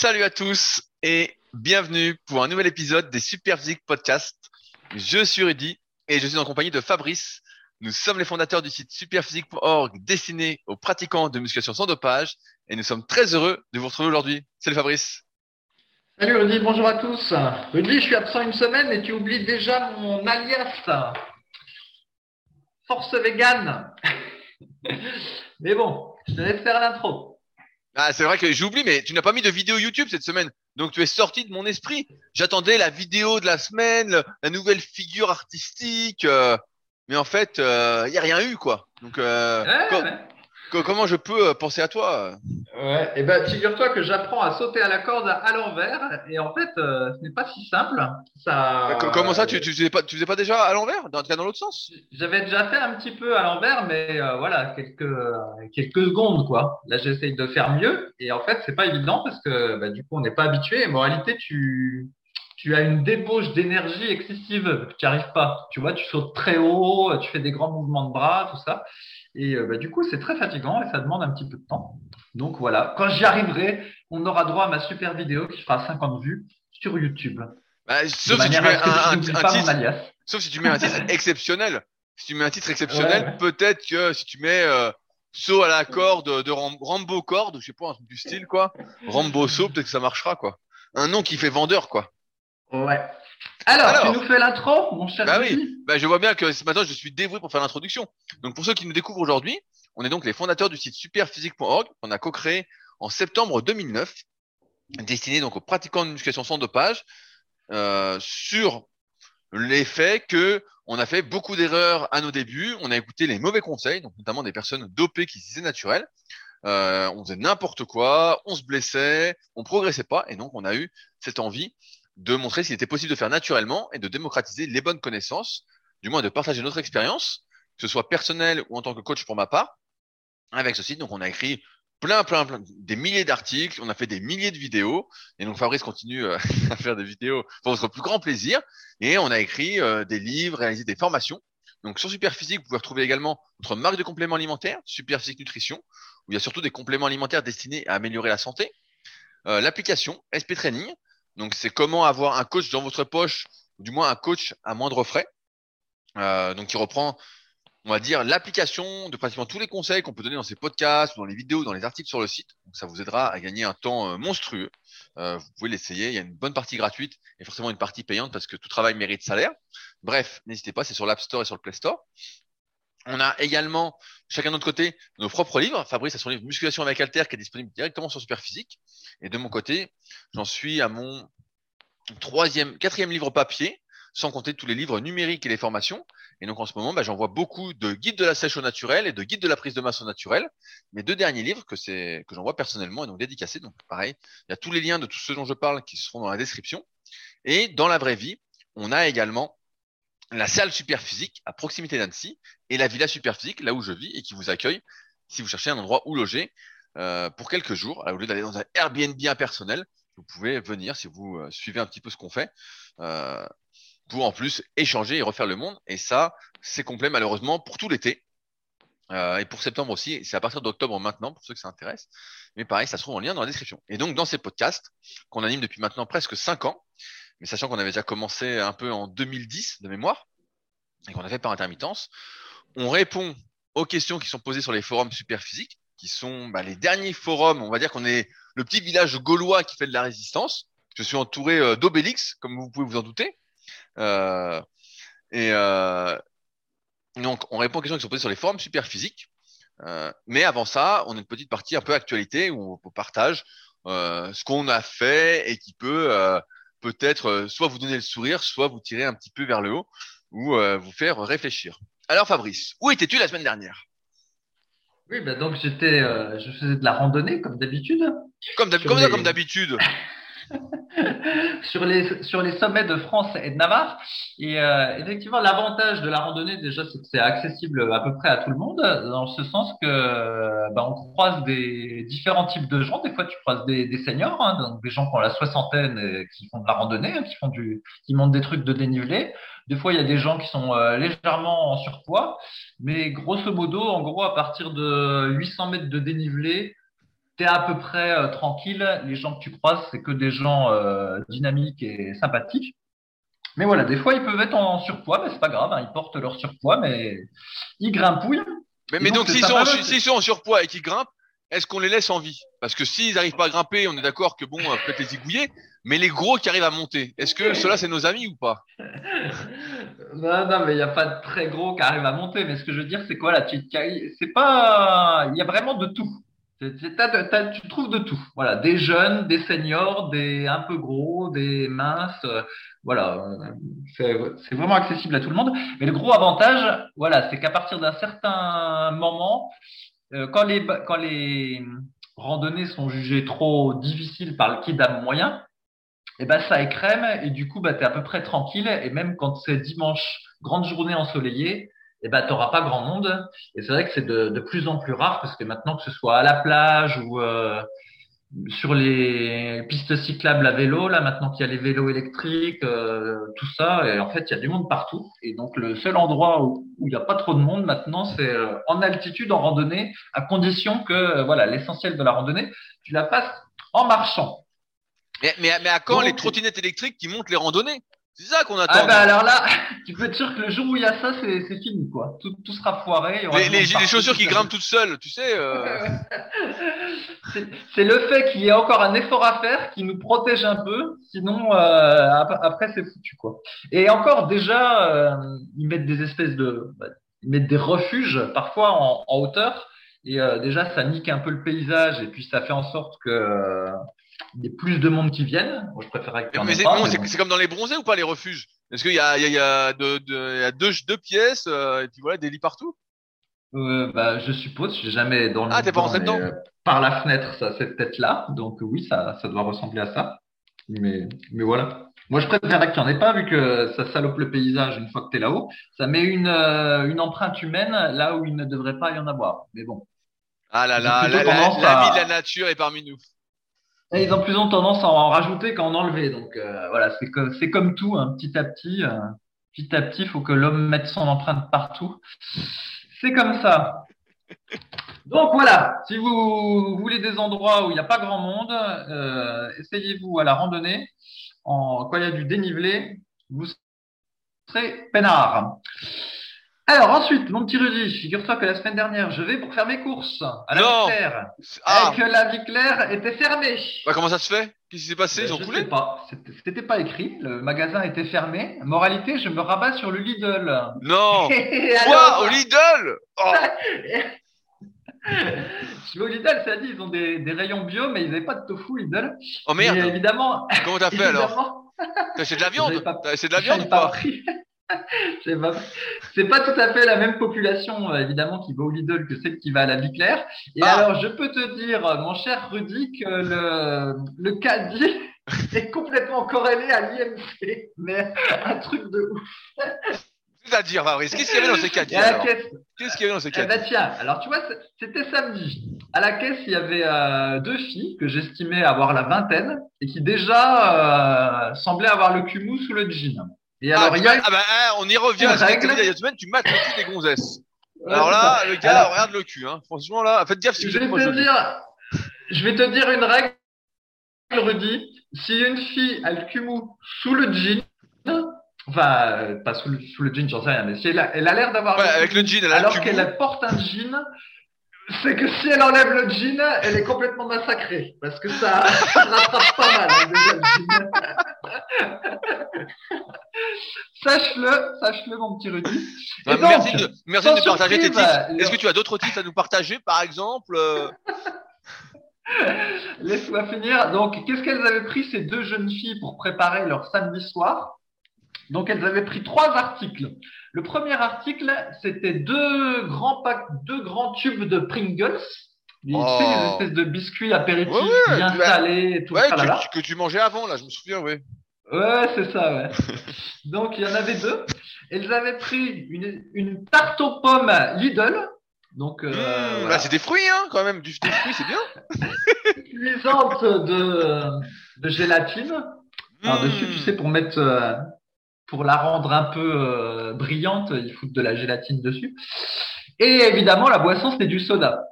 Salut à tous et bienvenue pour un nouvel épisode des Super Physique Podcast. Je suis Rudy et je suis en compagnie de Fabrice. Nous sommes les fondateurs du site superphysique.org destiné aux pratiquants de musculation sans dopage et nous sommes très heureux de vous retrouver aujourd'hui. Salut Fabrice. Salut Rudy, bonjour à tous. Rudy, je suis absent une semaine et tu oublies déjà mon alias. Force vegan. Mais bon, je te laisse faire l'intro. Ah, c'est vrai que j'oublie, mais tu n'as pas mis de vidéo YouTube cette semaine. Donc tu es sorti de mon esprit. J'attendais la vidéo de la semaine, la nouvelle figure artistique. euh, mais en fait, il n'y a rien eu, quoi. Donc, euh, Ouais, co- ouais. Co- comment je peux euh, penser à toi Ouais, et ben figure-toi que j'apprends à sauter à la corde à l'envers et en fait, euh, ce n'est pas si simple. Ça. Comment ça, tu, tu faisais pas, tu faisais pas déjà à l'envers, dans, dans l'autre sens? J'avais déjà fait un petit peu à l'envers, mais euh, voilà, quelques euh, quelques secondes quoi. Là, j'essaye de faire mieux et en fait, c'est pas évident parce que bah, du coup, on n'est pas habitué. Et en réalité, tu tu as une débauche d'énergie excessive, tu n'y arrives pas. Tu vois, tu sautes très haut, tu fais des grands mouvements de bras, tout ça. Et euh, bah, du coup, c'est très fatigant et ça demande un petit peu de temps. Donc voilà, quand j'y arriverai, on aura droit à ma super vidéo qui fera 50 vues sur YouTube. Bah, Sauf si tu mets un, titre, sauf si tu mets un titre exceptionnel. Si tu mets un titre exceptionnel, Ouais, ouais. peut-être que si tu mets euh, saut à la corde de Ram- Rambo corde, je sais pas, un truc du style quoi. Rambo saut, peut-être que ça marchera quoi. Un nom qui fait vendeur quoi. Ouais. Alors, Alors. tu nous fais l'intro, mon cher Bah oui, bah, je vois bien que ce matin je suis dévoué pour faire l'introduction. Donc pour ceux qui nous découvrent aujourd'hui, on est donc les fondateurs du site superphysique.org qu'on a co-créé en septembre 2009, destiné donc aux pratiquants de musculation sans dopage, euh, sur l'effet que on a fait beaucoup d'erreurs à nos débuts, on a écouté les mauvais conseils, donc notamment des personnes dopées qui se disaient naturelles. Euh, on faisait n'importe quoi, on se blessait, on progressait pas, et donc on a eu cette envie de montrer s'il était possible de faire naturellement et de démocratiser les bonnes connaissances, du moins de partager notre expérience, que ce soit personnel ou en tant que coach pour ma part, avec ce site. Donc on a écrit plein, plein, plein, des milliers d'articles, on a fait des milliers de vidéos, et donc Fabrice continue euh, à faire des vidéos pour votre plus grand plaisir, et on a écrit euh, des livres, réalisé des formations. Donc sur Superphysique, vous pouvez retrouver également notre marque de compléments alimentaires, Superphysique Nutrition, où il y a surtout des compléments alimentaires destinés à améliorer la santé. Euh, L'application SP Training, donc c'est comment avoir un coach dans votre poche, du moins un coach à moindre frais. Euh, donc qui reprend, on va dire, l'application de pratiquement tous les conseils qu'on peut donner dans ces podcasts, dans les vidéos, dans les articles sur le site. Donc ça vous aidera à gagner un temps euh, monstrueux. Euh, vous pouvez l'essayer. Il y a une bonne partie gratuite et forcément une partie payante parce que tout travail mérite salaire. Bref, n'hésitez pas, c'est sur l'App Store et sur le Play Store. On a également, chacun de notre côté, nos propres livres. Fabrice a son livre Musculation avec Alter qui est disponible directement sur Superphysique. Et de mon côté, j'en suis à mon troisième, quatrième livre papier, sans compter tous les livres numériques et les formations. Et donc en ce moment, bah, j'envoie beaucoup de guides de la sèche au naturel et de guides de la prise de masse au naturel. Mes deux derniers livres que que j'envoie personnellement et donc dédicacés. Donc pareil, il y a tous les liens de tout ce dont je parle qui seront dans la description. Et dans la vraie vie, on a également la salle Superphysique à proximité d'Annecy et la villa Superphysique là où je vis et qui vous accueille si vous cherchez un endroit où loger euh, pour quelques jours. Alors, au lieu d'aller dans un Airbnb impersonnel, vous pouvez venir si vous euh, suivez un petit peu ce qu'on fait euh, pour en plus échanger et refaire le monde. Et ça, c'est complet malheureusement pour tout l'été. Euh, et pour septembre aussi, c'est à partir d'octobre maintenant pour ceux que ça intéresse. Mais pareil, ça se trouve en lien dans la description. Et donc dans ces podcasts qu'on anime depuis maintenant presque cinq ans, mais sachant qu'on avait déjà commencé un peu en 2010 de mémoire et qu'on a fait par intermittence, on répond aux questions qui sont posées sur les forums Superphysique, qui sont bah, les derniers forums. On va dire qu'on est le petit village gaulois qui fait de la résistance. Je suis entouré euh, d'Obélix, comme vous pouvez vous en douter. Euh, et euh, donc, on répond aux questions qui sont posées sur les forums Superphysique. Euh, mais avant ça, on a une petite partie un peu actualité où on partage ce qu'on a fait et qui peut peut-être euh, soit vous donner le sourire, soit vous tirer un petit peu vers le haut ou euh, vous faire réfléchir. Alors Fabrice, où étais-tu la semaine dernière? Oui, bah donc j'étais, euh, je faisais de la randonnée comme d'habitude comme d'habitude. sur les sur les sommets de France et de Navarre. Et euh, effectivement, l'avantage de la randonnée déjà, c'est que c'est accessible à peu près à tout le monde, dans ce sens que bah, on croise des différents types de gens. Des fois, tu croises des, des seniors, hein, donc des gens qui ont la soixantaine et qui font de la randonnée, hein, qui font du, qui montent des trucs de dénivelé. Des fois, il y a des gens qui sont euh, légèrement en surpoids, mais grosso modo, en gros, à partir de 800 mètres de dénivelé, tu es à peu près euh, tranquille. Les gens que tu croises, c'est que des gens euh, dynamiques et sympathiques. Mais voilà, des fois, ils peuvent être en surpoids, mais c'est pas grave, hein, ils portent leur surpoids, mais ils grimpouillent. Mais, mais donc, s'ils sont, en surpoids et qu'ils grimpent, est-ce qu'on les laisse en vie? Parce que s'ils n'arrivent pas à grimper, on est d'accord que bon, peut-être les zigouiller, mais les gros qui arrivent à monter, est-ce que ceux-là, c'est nos amis ou pas? Non, non, mais il n'y a pas de très gros qui arrivent à monter. Mais ce que je veux dire, c'est quoi là C'est pas. Il y a vraiment de tout. Tu trouves de tout. Voilà, des jeunes, des seniors, des un peu gros, des minces. Euh, voilà, c'est vraiment accessible à tout le monde. Mais le gros avantage, voilà, c'est qu'à partir d'un certain moment, euh, quand les quand les randonnées sont jugées trop difficiles par le kidam moyen, et eh ben ça écrème et du coup bah tu es à peu près tranquille et même quand c'est dimanche grande journée ensoleillée eh ben tu pas grand monde. Et c'est vrai que c'est de, de, plus en plus rare parce que maintenant que ce soit à la plage ou euh, sur les pistes cyclables à vélo là maintenant qu'il y a les vélos électriques euh, tout ça et en fait il y a du monde partout. Et donc le seul endroit où, il n'y a pas trop de monde maintenant c'est euh, en altitude en randonnée à condition que voilà l'essentiel de la randonnée tu la fasses en marchant. Mais, mais, mais à quand les trottinettes électriques qui montent les randonnées? C'est ça qu'on attend. Ah bah alors là, tu peux être sûr que le jour où il y a ça, c'est fini quoi. Tout, tout sera foiré. les, les, les chaussures qui grimpent toutes seules, tu sais. Euh... c'est le fait qu'il y ait encore un effort à faire qui nous protège un peu. Sinon, euh, après c'est foutu quoi. Et encore déjà, euh, ils mettent des espèces de, bah, ils mettent des refuges parfois en, en hauteur. Et euh, déjà, ça nique un peu le paysage et puis ça fait en sorte que il y ait plus de monde qui viennent. Moi, je préférerais que mais c'est, bon, comme dans les bronzés ou pas les refuges? Est-ce qu'il y a, il y a, il y a, de, de, il y a deux, deux pièces euh, et puis voilà des lits partout? Euh, bah, je suppose, j'ai jamais dormi. Ah, t'es pas rentré dedans euh, Par la fenêtre, ça, c'est peut-être là. Donc oui, ça, ça doit ressembler à ça. Mais, mais voilà. Moi, je préférerais qu'il n'y en ait pas, vu que ça salope le paysage une fois que tu es là-haut. Ça met une, euh, une empreinte humaine là où il ne devrait pas y en avoir. Mais bon. Ah là là, la, la, la, de la nature est parmi nous ils ont plus en tendance à en rajouter qu'à en enlever. Donc euh, voilà, c'est comme, c'est comme tout, hein, petit à petit. Euh, petit à petit, il faut que l'homme mette son empreinte partout. C'est comme ça. Donc voilà, si vous voulez des endroits où il n'y a pas grand monde, euh, essayez-vous à la randonnée. En, quand il y a du dénivelé, vous serez peinard. Alors ensuite, mon petit Rudy, figure-toi que la semaine dernière, je vais pour faire mes courses à la non. Ah. Et que la vie claire était fermée. Bah, comment ça se fait? Qu'est-ce qui s'est passé? Ils ont Je sais pas. C'était pas écrit. Le magasin était fermé. Moralité, je me rabats sur le Lidl. Non Quoi? Au Lidl? Oh. Je vais au Lidl, ça dit, ils ont des, des rayons bio, mais ils n'avaient pas de tofu Lidl. Oh merde évidemment. Comment t'as fait alors? C'est de la viande? C'est de la viande ou pas, c'est pas tout à fait la même population, euh, évidemment, qui va au Lidl que celle qui va à la vie claire. Et ah. alors, je peux te dire, mon cher Rudy, que le, le caddie est complètement corrélé à l'IMC, mais un truc de ouf. C'est-à-dire, Fabrice, qu'est-ce qu'il y avait dans ces caddies Qu'est-ce qu'il y avait dans ces caddies eh ben, tiens, alors tu vois, c'était samedi. À la caisse, il y avait euh, deux filles que j'estimais avoir la vingtaine et qui déjà euh, semblaient avoir le cumou sous le jean. Et alors, ah, il y a... ah bah, hein, on y revient à ce que il y a tu mates le cul des gonzesses. alors là, le gars, regarde le cul, hein. Franchement, là, faites gaffe si je vous vais te dire, je vais te dire une règle, Rudy. Si une fille a le cul mou sous le jean, enfin, euh, pas sous le, sous le jean, j'en sais rien, mais si elle a, elle a l'air d'avoir ouais, avec le jean, elle a alors qu'elle porte un jean, c'est que si elle enlève le jean, elle est complètement massacrée. Parce que ça, ça rattrape pas mal, hein, déjà, le jean. sache-le, sache-le, mon petit Rudy. Bah, merci de, merci de partager tes titres. Est-ce que tu as d'autres titres à nous partager, par exemple euh Laisse-moi finir. Donc, qu'est-ce qu'elles avaient pris ces deux jeunes filles pour préparer leur samedi soir? Donc, elles avaient pris trois articles. Le premier article, c'était deux grands packs, deux grands tubes de Pringles. Tu oh. sais, espèces de biscuits apéritifs bien salés et tout ouais, que, que, tu mangeais avant, là, je me souviens, oui. Ouais, c'est ça, ouais. Donc, il y en avait deux. Elles avaient pris une, une tarte aux pommes Lidl. Donc, euh, mmh, voilà. bah, c'est des fruits, hein, quand même. Du, des fruits, c'est bien. Cuisante de, de gélatine. Mmh. dessus, tu sais, pour mettre, euh, pour la rendre un peu euh, brillante, ils foutent de la gélatine dessus. Et évidemment, la boisson, c'était du soda.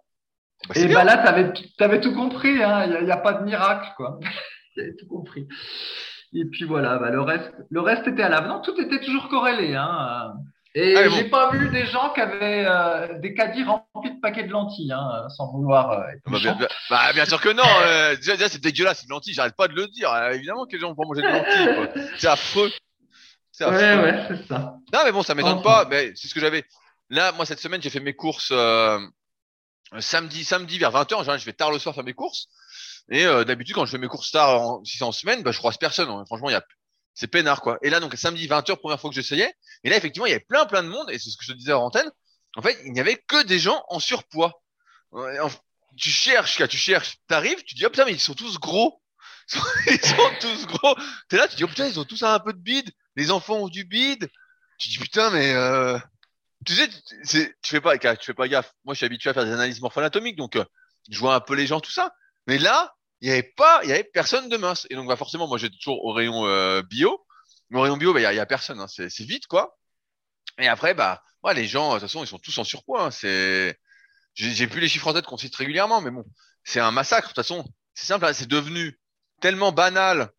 Bah, Et bien. bah là, t'avais, t'avais tout compris, hein. Il n'y a, y a pas de miracle, quoi. T'avais tout compris. Et puis voilà, bah, le reste, le reste était à l'avenant. Tout était toujours corrélé, hein. Et Ah, bon. j'ai pas vu des gens qui avaient euh, des caddies remplis de paquets de lentilles, hein, sans vouloir euh, être Bah, bien, méchant. bien- bah, bien sûr que non. euh, déjà, déjà, c'est dégueulasse, une lentille. J'arrête pas de le dire. Évidemment que les gens vont manger de lentilles. C'est affreux. Ouais, ouais, c'est ça. Non, mais bon, ça m'étonne Enfin. pas. Mais c'est ce que j'avais. Là, moi, cette semaine, j'ai fait mes courses euh, samedi, samedi vers 20h. En général, je vais tard le soir faire mes courses. Et euh, d'habitude, quand je fais mes courses tard, en, si c'est en semaine, bah, je croise personne. hein. Franchement, il y a, c'est peinard, quoi. Et là, donc, samedi 20h, première fois que j'essayais. Et là, effectivement, il y avait plein, plein de monde. Et c'est ce que je te disais en antenne. En fait, il n'y avait que des gens en surpoids. En- tu cherches, tu cherches. T'arrives, tu dis, oh putain, mais ils sont tous gros. Ils sont tous gros. T'es là, tu dis, oh putain, ils ont tous un peu de bide. Les enfants ont du bide. Tu dis, putain, mais euh, tu sais, tu- tu fais pas, tu fais pas gaffe. Moi, je suis habitué à faire des analyses morpho-anatomiques, donc euh, je vois un peu les gens, tout ça. Mais là, il y avait pas, il y avait personne de mince. Et donc, bah, forcément, moi, j'étais toujours au rayon euh, bio. Mais au rayon bio, bah, il y a, y a personne. Hein. C'est, vite, quoi. Et après, bah, ouais, les gens, de toute façon, ils sont tous en surpoids. hein. C'est, j'ai, j'ai plus les chiffres en tête qu'on cite régulièrement, mais bon, c'est un massacre. De toute façon, c'est simple. hein, c'est devenu tellement banal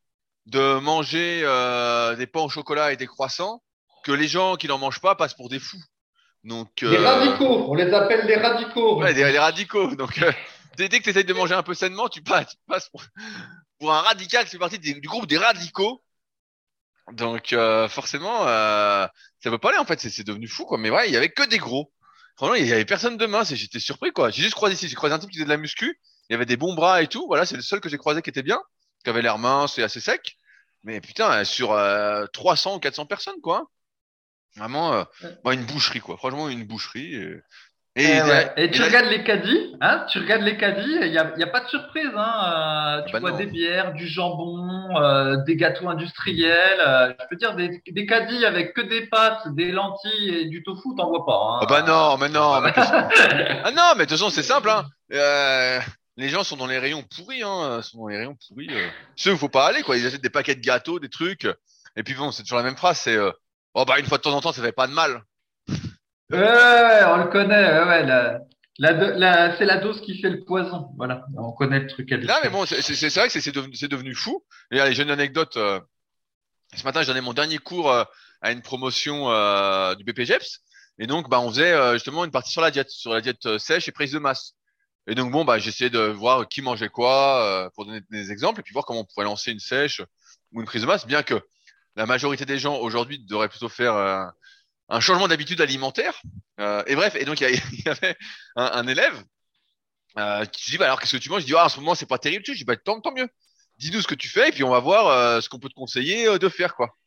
de manger euh, des pains au chocolat et des croissants que les gens qui n'en mangent pas passent pour des fous. Donc, Les euh, radicaux, on les appelle les radicaux. Ouais, des, des radicaux. Donc, euh, dès, dès que tu essayes de manger un peu sainement, tu passes, tu passes pour, pour un radical qui fait partie des- du groupe des radicaux. Donc, euh, forcément, euh, ça veut pas aller en fait. C'est c'est devenu fou, quoi. Mais ouais, il y avait que des gros. Franchement, il y avait personne de mince et j'étais surpris, quoi. J'ai juste croisé ici, j'ai croisé un type qui faisait de la muscu. Il y avait des bons bras et tout. Voilà, c'est le seul que j'ai croisé qui était bien, qui avait l'air mince et assez sec. Mais putain, sur euh, 300 ou 400 personnes, quoi. Vraiment, euh, bah, une boucherie, quoi. Franchement, une boucherie. euh. Et, Eh ouais. et Et tu là- regardes les caddies, hein, tu regardes les caddies, il n'y a, y a pas de surprise, hein, euh, tu Bah vois non. des bières, du jambon, euh, des gâteaux industriels, euh, je peux dire des, des caddies avec que des pâtes, des lentilles et du tofu, t'en vois pas. Hein. Ah bah non, mais non, mais ah non, mais de toute façon c'est simple, hein. Euh, les gens sont dans les rayons pourris, hein, sont dans les rayons pourris. Euh. Ceux où faut pas aller, quoi. Ils achètent des paquets de gâteaux, des trucs. Et puis bon, c'est toujours la même phrase, c'est euh, oh bah une fois de temps en temps, ça fait pas de mal. Ouais, ouais, on le connaît, ouais, ouais, la, la, do- la- c'est la dose qui fait le poison, voilà, on connaît le truc. Là, mais bon, c'est vrai que c'est devenu, fou. Et allez, j'ai une anecdote. euh, ce matin, j'ai donné mon dernier cours à une promotion du BPGEPS. Et donc, bah, on faisait justement une partie sur la diète, sur la diète sèche et prise de masse. Et donc, bon, bah, j'essayais de voir qui mangeait quoi euh, pour donner des exemples et puis voir comment on pourrait lancer une sèche ou une prise de masse, bien que la majorité des gens aujourd'hui devraient plutôt faire euh, un changement d'habitude alimentaire. Euh, et bref, et donc, il y, avait un, élève euh, qui dit, bah, alors qu'est-ce que tu manges? Je dis, ah, en ce moment, c'est pas terrible. Je dis, bah, tant, tant mieux. Dis-nous ce que tu fais et puis on va voir euh, ce qu'on peut te conseiller euh, de faire, quoi.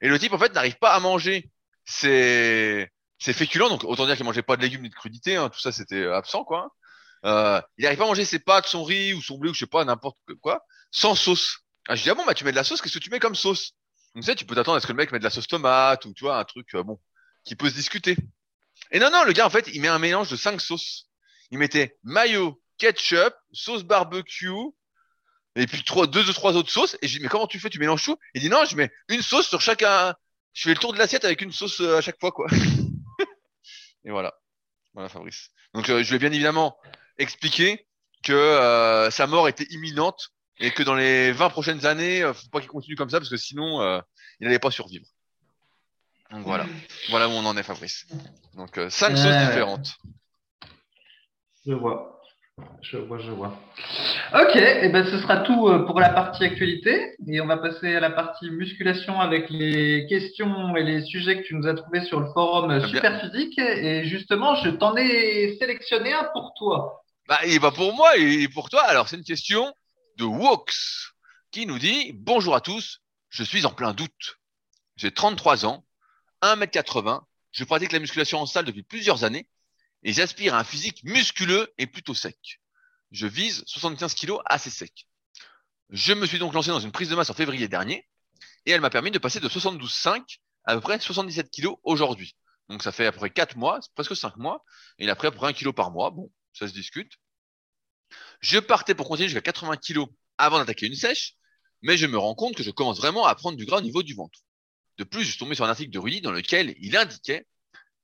Et le type, en fait, n'arrive pas à manger ses, ses féculents. Donc, autant dire qu'il mangeait pas de légumes ni de crudités. Hein, tout ça, c'était absent, quoi. Euh, il n'arrive pas à manger ses pâtes, son riz ou son blé ou je sais pas, n'importe quoi, sans sauce. Ah, je dis, ah bon, bah, tu mets de la sauce, qu'est-ce que tu mets comme sauce? Tu sais, tu peux t'attendre à ce que le mec mette de la sauce tomate ou, tu vois, un truc, euh, bon, qui peut se discuter. Et non, non, le gars, en fait, il met un mélange de cinq sauces. Il mettait mayo, ketchup, sauce barbecue, et puis trois, deux ou trois autres sauces. Et je dis, mais comment tu fais? Tu mélanges tout? Il dit, non, je mets une sauce sur chacun. Je fais le tour de l'assiette avec une sauce euh, à chaque fois, quoi. et voilà. Voilà, Fabrice. Donc, euh, je ai bien évidemment expliqué que euh, sa mort était imminente et que dans les 20 prochaines années, euh, faut pas qu'il continue comme ça parce que sinon, euh, il n'allait pas survivre. Donc voilà. Voilà où on en est, Fabrice. Donc, euh, cinq sauces différentes. Je vois. Je vois, je vois. Ok, et ben ce sera tout pour la partie actualité et on va passer à la partie musculation avec les questions et les sujets que tu nous as trouvés sur le forum. Superphysique et justement je t'en ai sélectionné un pour toi. Bah, et pour moi et pour toi. Alors, c'est une question de Wox qui nous dit Bonjour à tous, je suis en plein doute. J'ai 33 ans, 1m80, je pratique la musculation en salle depuis plusieurs années et j'aspire à un physique musculeux et plutôt sec. Je vise 75 kilos assez sec. Je me suis donc lancé dans une prise de masse en février dernier et elle m'a permis de passer de 72,5 à peu près 77 kilos aujourd'hui. Donc ça fait à peu près 4 mois, presque 5 mois, et il a pris à peu près 1 kilo par mois. Bon, ça se discute. Je partais pour continuer jusqu'à 80 kilos avant d'attaquer une sèche, mais je me rends compte que je commence vraiment à prendre du gras au niveau du ventre. De plus, je suis tombé sur un article de Rudy dans lequel il indiquait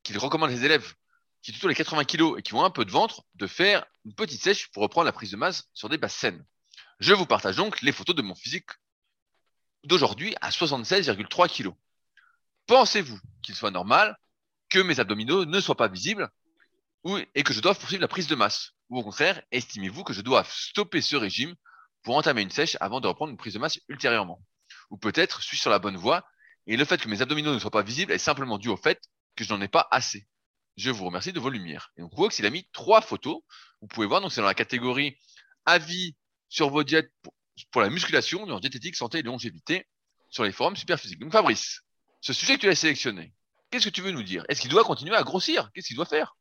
qu'il recommande à ses élèves qui tous les 80 kg et qui ont un peu de ventre, de faire une petite sèche pour reprendre la prise de masse sur des basses saines. Je vous partage donc les photos de mon physique d'aujourd'hui à 76,3 kg. Pensez-vous qu'il soit normal que mes abdominaux ne soient pas visibles et que je doive poursuivre la prise de masse Ou au contraire, estimez-vous que je dois stopper ce régime pour entamer une sèche avant de reprendre une prise de masse ultérieurement? Ou peut-être suis-je sur la bonne voie et le fait que mes abdominaux ne soient pas visibles est simplement dû au fait que je n'en ai pas assez. Je vous remercie de vos lumières. Et donc, Wox, il a mis trois photos. Vous pouvez voir, donc c'est dans la catégorie avis sur vos diètes pour, la musculation, diététique, santé et longévité sur les forums superphysiques. Donc, Fabrice, ce sujet que tu as sélectionné, qu'est-ce que tu veux nous dire? Est-ce qu'il doit continuer à grossir? Qu'est-ce qu'il doit faire?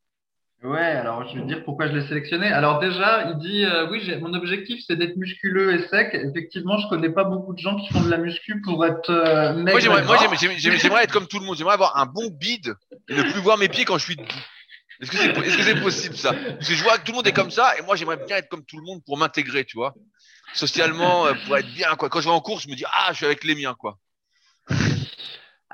Ouais, alors je vais dire pourquoi je l'ai sélectionné. Alors déjà, il dit euh, oui, mon objectif c'est d'être musculeux et sec. Effectivement, je connais pas beaucoup de gens qui font de la muscu pour être euh, Moi, j'aimerais, être comme tout le monde. J'aimerais avoir un bon bide et ne plus voir mes pieds quand je suis debout. Est-ce que c'est, est-ce que c'est possible ça? Parce que je vois que tout le monde est comme ça et moi j'aimerais bien être comme tout le monde pour m'intégrer, tu vois? Socialement, euh, pour être bien, quoi. Quand je vais en course, je me dis ah, je suis avec les miens, quoi.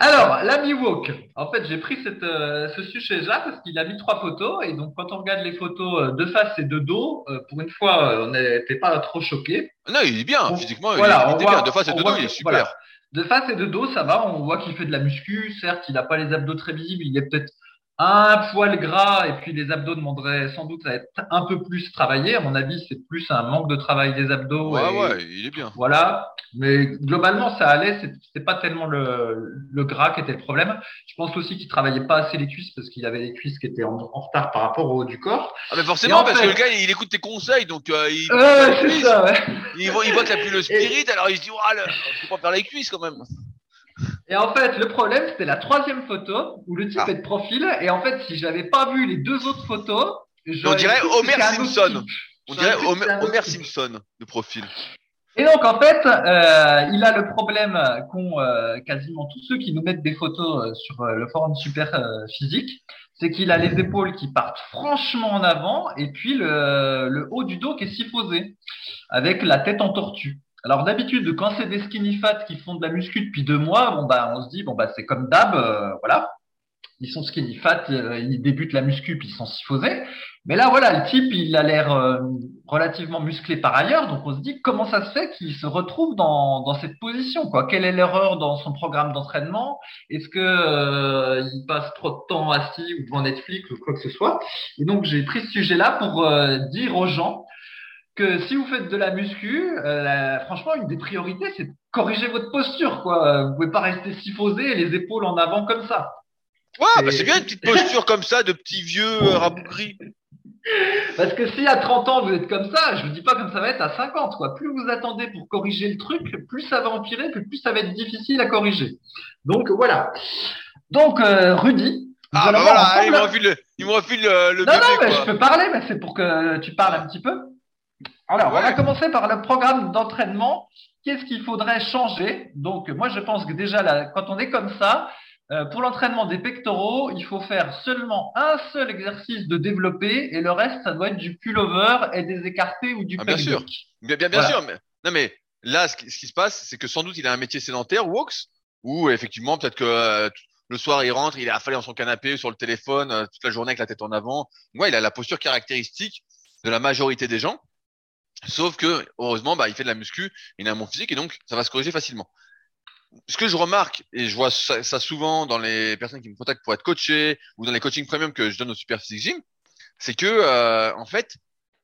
Alors, l'ami walk. En fait, j'ai pris cette, euh, ce sujet-là parce qu'il a mis trois photos et donc quand on regarde les photos euh, de face et de dos, euh, pour une fois, euh, on n'était pas trop choqués. Non, il est bien On- physiquement, voilà, il, est voit- bien. De face et de dos, il est super. voilà. De face et de dos, ça va. On voit qu'il fait de la muscu. Certes, il n'a pas les abdos très visibles. Il est peut-être un poil gras et puis les abdos demanderaient sans doute à être un peu plus travaillés. À mon avis, c'est plus un manque de travail des abdos. Ouais, et- ouais, il est bien. Voilà. Mais globalement, ça allait. C'est- C'était pas tellement le, le gras qui était le problème. Je pense aussi qu'il travaillait pas assez les cuisses parce qu'il avait les cuisses qui étaient en, en retard par rapport au haut du corps. Ah, mais forcément, en parce fait- que le gars, il écoute tes conseils, donc euh, il, Euh, c'est ça, ouais. il, voit, il voit que t'as plus le spirit, alors il se dit, oh, le, faut pas faire les cuisses quand même. Et en fait, le problème, c'était la troisième photo où le type Ah. est de profil. Et en fait, si j'avais pas vu les deux autres photos, j'aurais dirait Homer Simpson. On dirait Homer. Simpson de profil. Et donc, en fait, euh, il a le problème qu'ont euh, quasiment tous ceux qui nous mettent des photos euh, sur le forum super physique, c'est qu'il a les épaules qui partent franchement en avant et puis le, le haut du dos qui est syphosé, avec la tête en tortue. Alors d'habitude, quand c'est des skinny fat qui font de la muscu depuis deux mois, bon bah on se dit bon bah c'est comme d'hab, euh, voilà, ils sont skinny fat, euh, ils débutent la muscu puis ils sont syphosés. Mais là voilà, le type il a l'air euh, relativement musclé par ailleurs, donc on se dit comment ça se fait qu'il se retrouve dans, dans cette position quoi? Quelle est l'erreur dans son programme d'entraînement? Est-ce que euh, il passe trop de temps assis ou devant Netflix ou quoi que ce soit? Et donc j'ai pris ce sujet-là pour euh, dire aux gens que si vous faites de la muscu, euh, la- franchement, une des priorités, c'est de corriger votre posture. Quoi. Vous pouvez pas rester syphosé et les épaules en avant comme ça. Ouais, C'est- bah c'est bien une petite posture comme ça de petit vieux euh, rabougri. Parce que si à 30 ans vous êtes comme ça, je vous dis pas comme ça va être à 50. Quoi. Plus vous attendez pour corriger le truc, plus ça va empirer, plus ça va être difficile à corriger. Donc voilà. Donc euh, Rudy. Ah bah voilà, il ensemble- me refile le, il me refile le, le Non, bébé, non, mais quoi. je peux parler, mais c'est pour que tu parles un petit peu. Alors, on va commencer par le programme d'entraînement. Qu'est-ce qu'il faudrait changer? Donc, moi, je pense que déjà, là, quand on est comme ça, euh, pour l'entraînement des pectoraux, il faut faire seulement un seul exercice de développé et le reste, ça doit être du pullover et des écartés ou du Ah, bien sûr. Bien, bien, bien Voilà. sûr, mais non mais là, ce qui, ce qui se passe, c'est que sans doute il a un métier sédentaire, Wox, ou effectivement peut-être que euh, le soir il rentre, il est affalé dans son canapé, sur le téléphone, euh, toute la journée avec la tête en avant. Ouais, il a la posture caractéristique de la majorité des gens. Sauf que heureusement, bah, il fait de la muscu, il a un bon physique et donc ça va se corriger facilement. Ce que je remarque et je vois ça, souvent dans les personnes qui me contactent pour être coachés ou dans les coachings premium que je donne au Super Physique Gym, c'est que euh, en fait,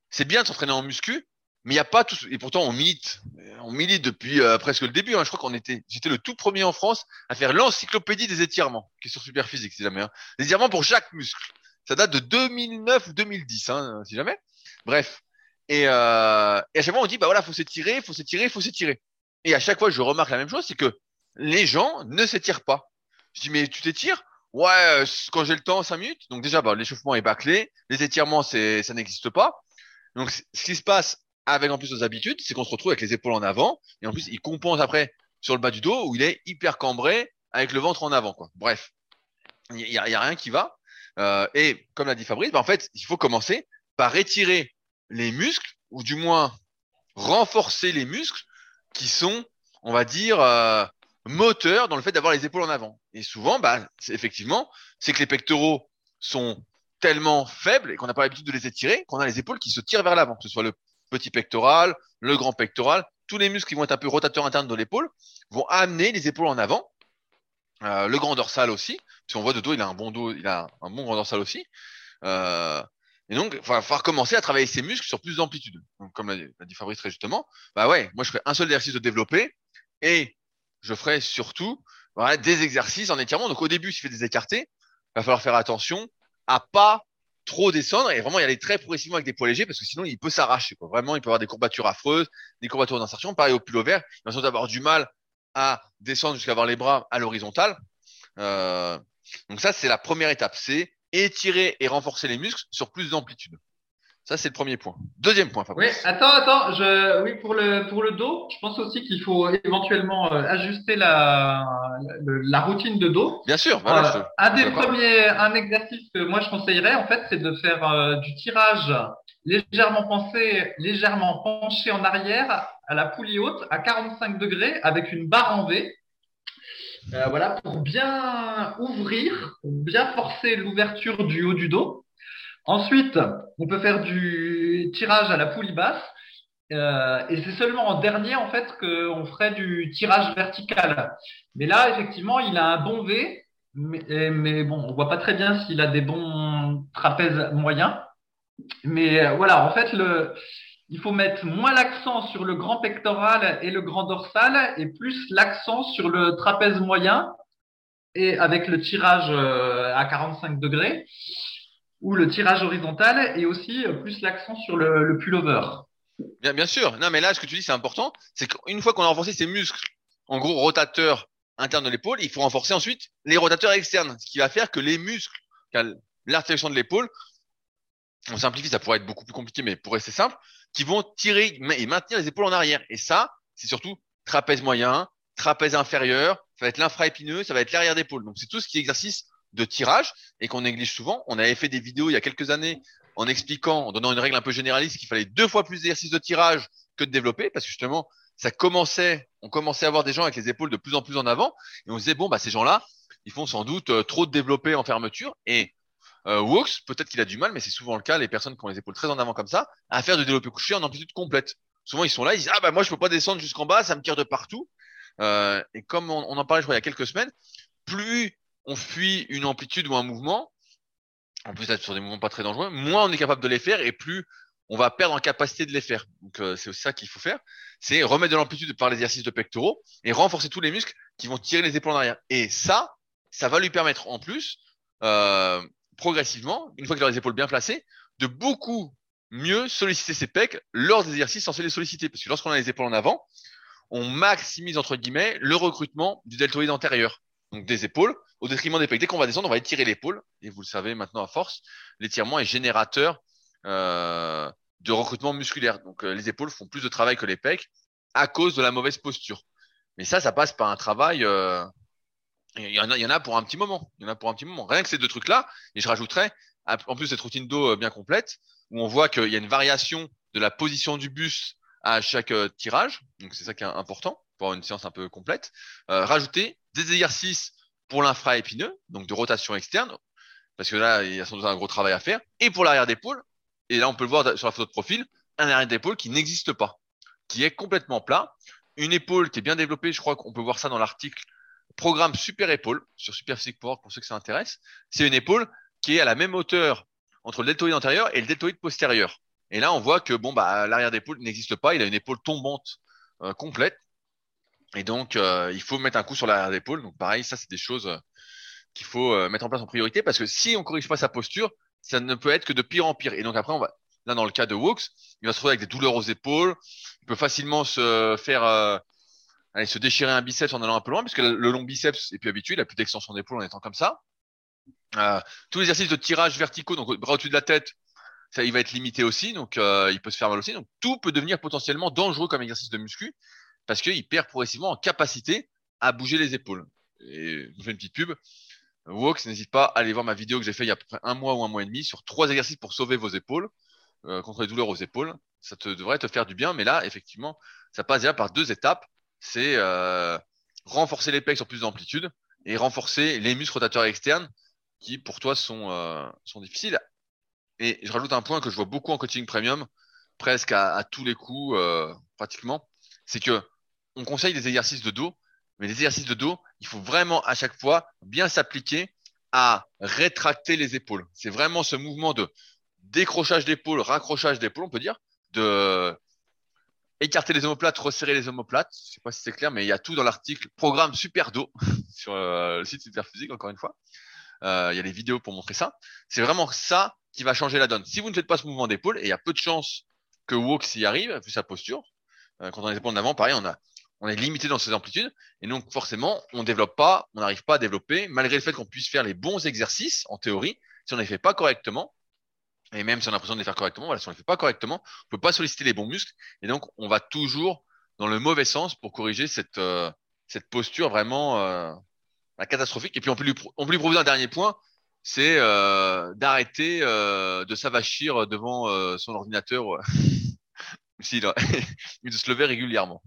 c'est bien de s'entraîner en muscu, mais il n'y a pas tout. Et pourtant, on milite. On milite depuis euh, presque le début. hein. Je crois qu'on était, j'étais le tout premier en France à faire l'encyclopédie des étirements, qui est sur Super Physique, si jamais. Hein. Les étirements pour chaque muscle. Ça date de 2009 ou 2010, hein, si jamais. Bref. Et, euh, et à chaque fois, on dit, bah voilà, faut s'étirer, faut s'étirer, faut s'étirer. Et à chaque fois, je remarque la même chose, c'est que les gens ne s'étirent pas. Je dis, mais tu t'étires? Ouais, euh, quand j'ai le temps, 5 minutes. Donc déjà, bah, l'échauffement est bâclé. Les étirements, c'est, ça n'existe pas. Donc, ce qui se passe avec en plus nos habitudes, c'est qu'on se retrouve avec les épaules en avant. Et en plus, il compense après sur le bas du dos où il est hyper cambré avec le ventre en avant. Quoi. Bref, il y a, y a rien qui va. Euh, et comme l'a dit Fabrice, bah, en fait, il faut commencer par étirer les muscles, ou du moins renforcer les muscles qui sont, on va dire, euh, moteurs dans le fait d'avoir les épaules en avant. Et souvent, bah, effectivement, c'est que les pectoraux sont tellement faibles et qu'on n'a pas l'habitude de les étirer, qu'on a les épaules qui se tirent vers l'avant, que ce soit le petit pectoral, le grand pectoral, tous les muscles qui vont être un peu rotateurs internes de l'épaule vont amener les épaules en avant. Euh, le grand dorsal aussi, si on voit de dos, il a un bon dos, il a un bon grand dorsal aussi. Euh, et donc, il va falloir commencer à travailler ses muscles sur plus d'amplitude. Comme l'a dit Fabrice très justement, bah ouais, moi je ferai un seul exercice de développer et je ferai surtout voilà, des exercices en étirement. Donc au début, si je fais des écartés, il va falloir faire attention à pas trop descendre et vraiment y aller très progressivement avec des poids légers parce que sinon il peut s'arracher. Vraiment, il peut avoir des courbatures affreuses, des courbatures d'insertion. Pareil au pull vert, il va sans avoir du mal à descendre jusqu'à avoir les bras à l'horizontale. Euh, donc ça, c'est la première étape, c'est étirer et renforcer les muscles sur plus d'amplitude. Ça, c'est le premier point. Deuxième point, Fabrice. Oui, attends, attends. Je... Oui, pour le, pour le dos, je pense aussi qu'il faut éventuellement euh, ajuster la, la, routine de dos. Bien sûr. Voilà, euh, un des premiers, un exercice que moi je conseillerais, en fait, c'est de faire euh, du tirage légèrement pensé, légèrement penché en arrière à la poulie haute à 45 degrés avec une barre en V. voilà, pour bien ouvrir, pour bien forcer l'ouverture du haut du dos. Ensuite, on peut faire du tirage à la poulie basse. Euh, et c'est seulement en dernier, en fait, qu'on ferait du tirage vertical. Mais là, effectivement, il a un bon V, mais, bon, on voit pas très bien s'il a des bons trapèzes moyens. Mais euh, voilà, en fait, le, il faut mettre moins l'accent sur le grand pectoral et le grand dorsal et plus l'accent sur le trapèze moyen et avec le tirage euh, à 45 degrés ou le tirage horizontal et aussi euh, plus l'accent sur le, pullover. Bien, bien sûr. Non, mais là, ce que tu dis, c'est important. C'est qu'une fois qu'on a renforcé ses muscles, en gros, rotateurs internes de l'épaule, il faut renforcer ensuite les rotateurs externes, ce qui va faire que les muscles, l'articulation de l'épaule, on simplifie, ça pourrait être beaucoup plus compliqué, mais pour rester simple, qui vont tirer et maintenir les épaules en arrière. Et ça, c'est surtout trapèze moyen, trapèze inférieur, ça va être l'infraépineux, ça va être l'arrière d'épaule. Donc, c'est tout ce qui est exercice de tirage et qu'on néglige souvent. On avait fait des vidéos il y a quelques années en expliquant, en donnant une règle un peu généraliste qu'il fallait deux fois plus d'exercices de tirage que de développer parce que justement, ça commençait, on commençait à avoir des gens avec les épaules de plus en plus en avant et on se disait bon bah ces gens-là, ils font sans doute euh, trop de développer en fermeture et euh, Wooks, peut-être qu'il a du mal, mais c'est souvent le cas, les personnes qui ont les épaules très en avant comme ça, à faire du développé couché en amplitude complète. Souvent, ils sont là, ils disent, ah bah moi, je peux pas descendre jusqu'en bas, ça me tire de partout. Euh, et comme on, en parlait, je crois, il y a quelques semaines, plus on fuit une amplitude ou un mouvement, en plus être sur des mouvements pas très dangereux, moins on est capable de les faire et plus on va perdre en capacité de les faire. Donc euh, c'est ça qu'il faut faire, c'est remettre de l'amplitude par l'exercice de pectoraux et renforcer tous les muscles qui vont tirer les épaules en arrière. Et ça, ça va lui permettre en plus, euh, progressivement, une fois qu'il a les épaules bien placées, de beaucoup mieux solliciter ses pecs lors des exercices censés les solliciter. Parce que lorsqu'on a les épaules en avant, on maximise entre guillemets le recrutement du deltoïde antérieur donc des épaules, au détriment des pecs. Dès qu'on va descendre, on va étirer l'épaule, et vous le savez maintenant à force, l'étirement est générateur euh, de recrutement musculaire. Donc euh, les épaules font plus de travail que les pecs à cause de la mauvaise posture. Mais ça, ça passe par un travail. Euh, il y, en a, il y en a pour un petit moment. Il y en a pour un petit moment. Rien que ces deux trucs-là, et je rajouterais, en plus cette routine d'eau bien complète, où on voit qu'il y a une variation de la position du bus à chaque tirage. Donc c'est ça qui est important pour une séance un peu complète. rajouter des exercices pour l'infra-épineux, donc de rotation externe, parce que là, il y a sans doute un gros travail à faire, et pour l'arrière d'épaule, et là, on peut le voir sur la photo de profil, un arrière d'épaule qui n'existe pas, qui est complètement plat, une épaule qui est bien développée, je crois qu'on peut voir ça dans l'article programme Super Épaule sur Super Physique pour ceux que ça intéresse. C'est une épaule qui est à la même hauteur entre le deltoïde antérieur et le deltoïde postérieur. Et là, on voit que bon, bah, l'arrière d'épaule n'existe pas. Il a une épaule tombante euh, complète. Et donc, euh, il faut mettre un coup sur l'arrière d'épaule. Donc, pareil, ça, c'est des choses euh, qu'il faut mettre en place en priorité parce que si on corrige pas sa posture, ça ne peut être que de pire en pire. Et donc, après, on va, là, dans le cas de Wooks, il va se retrouver avec des douleurs aux épaules. Il peut facilement se faire, allez, se déchirer un biceps en allant un peu loin puisque le long biceps est plus habitué. Il a plus d'extension d'épaule en étant comme ça. tous les exercices de tirage verticaux, donc bras au-dessus de la tête, ça, il va être limité aussi. Donc, il peut se faire mal aussi. Donc, tout peut devenir potentiellement dangereux comme exercice de muscu parce qu'il perd progressivement en capacité à bouger les épaules. Et je vous fais une petite pub. Wox, n'hésite pas à aller voir ma vidéo que j'ai fait il y a à peu près un mois ou un mois et demi sur trois exercices pour sauver vos épaules, euh, contre les douleurs aux épaules. Ça devrait te faire du bien, mais là, effectivement, ça passe déjà par deux étapes. C'est euh, renforcer les pecs sur plus d'amplitude et renforcer les muscles rotateurs externes qui, pour toi, sont, euh, difficiles. Et je rajoute un point que je vois beaucoup en coaching premium, presque à, tous les coups, euh, pratiquement, c'est que on conseille des exercices de dos, mais les exercices de dos, il faut vraiment à chaque fois bien s'appliquer à rétracter les épaules. C'est vraiment ce mouvement de décrochage d'épaule, raccrochage d'épaule, on peut dire, de écarter les omoplates, resserrer les omoplates. Je sais pas si c'est clair, mais il y a tout dans l'article. Programme super dos sur euh, le site Superphysique, encore une fois. Euh, il y a des vidéos pour montrer ça. C'est vraiment ça qui va changer la donne. Si vous ne faites pas ce mouvement d'épaule, et il y a peu de chances que Walks y arrive, vu sa posture, euh, quand on a les épaules en avant, pareil, on a on est limité dans ses amplitudes et donc forcément on développe pas, on n'arrive pas à développer malgré le fait qu'on puisse faire les bons exercices en théorie. Si on ne les fait pas correctement, et même si on a l'impression de les faire correctement, voilà, si on les fait pas correctement, on peut pas solliciter les bons muscles et donc on va toujours dans le mauvais sens pour corriger cette euh, cette posture vraiment euh, catastrophique. Et puis on peut lui on peut lui prouver un dernier point, c'est euh, d'arrêter euh, de s'avachir devant euh, son ordinateur, si, de se lever régulièrement.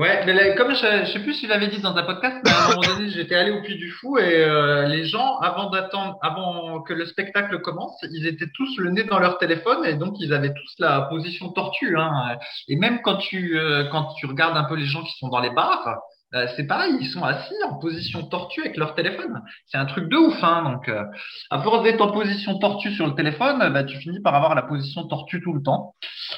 Ouais, mais comme je, je sais plus si je l'avais dit dans un podcast, mais à un moment donné, j'étais allé au Puy du Fou et euh, les gens, avant d'attendre, avant que le spectacle commence, ils étaient tous le nez dans leur téléphone et donc ils avaient tous la position tortue. Hein. Et même quand tu euh, quand tu regardes un peu les gens qui sont dans les bars, euh, c'est pareil, ils sont assis en position tortue avec leur téléphone. C'est un truc de ouf, hein. Donc, à force d'être en position tortue sur le téléphone, bah, tu finis par avoir la position tortue tout le temps.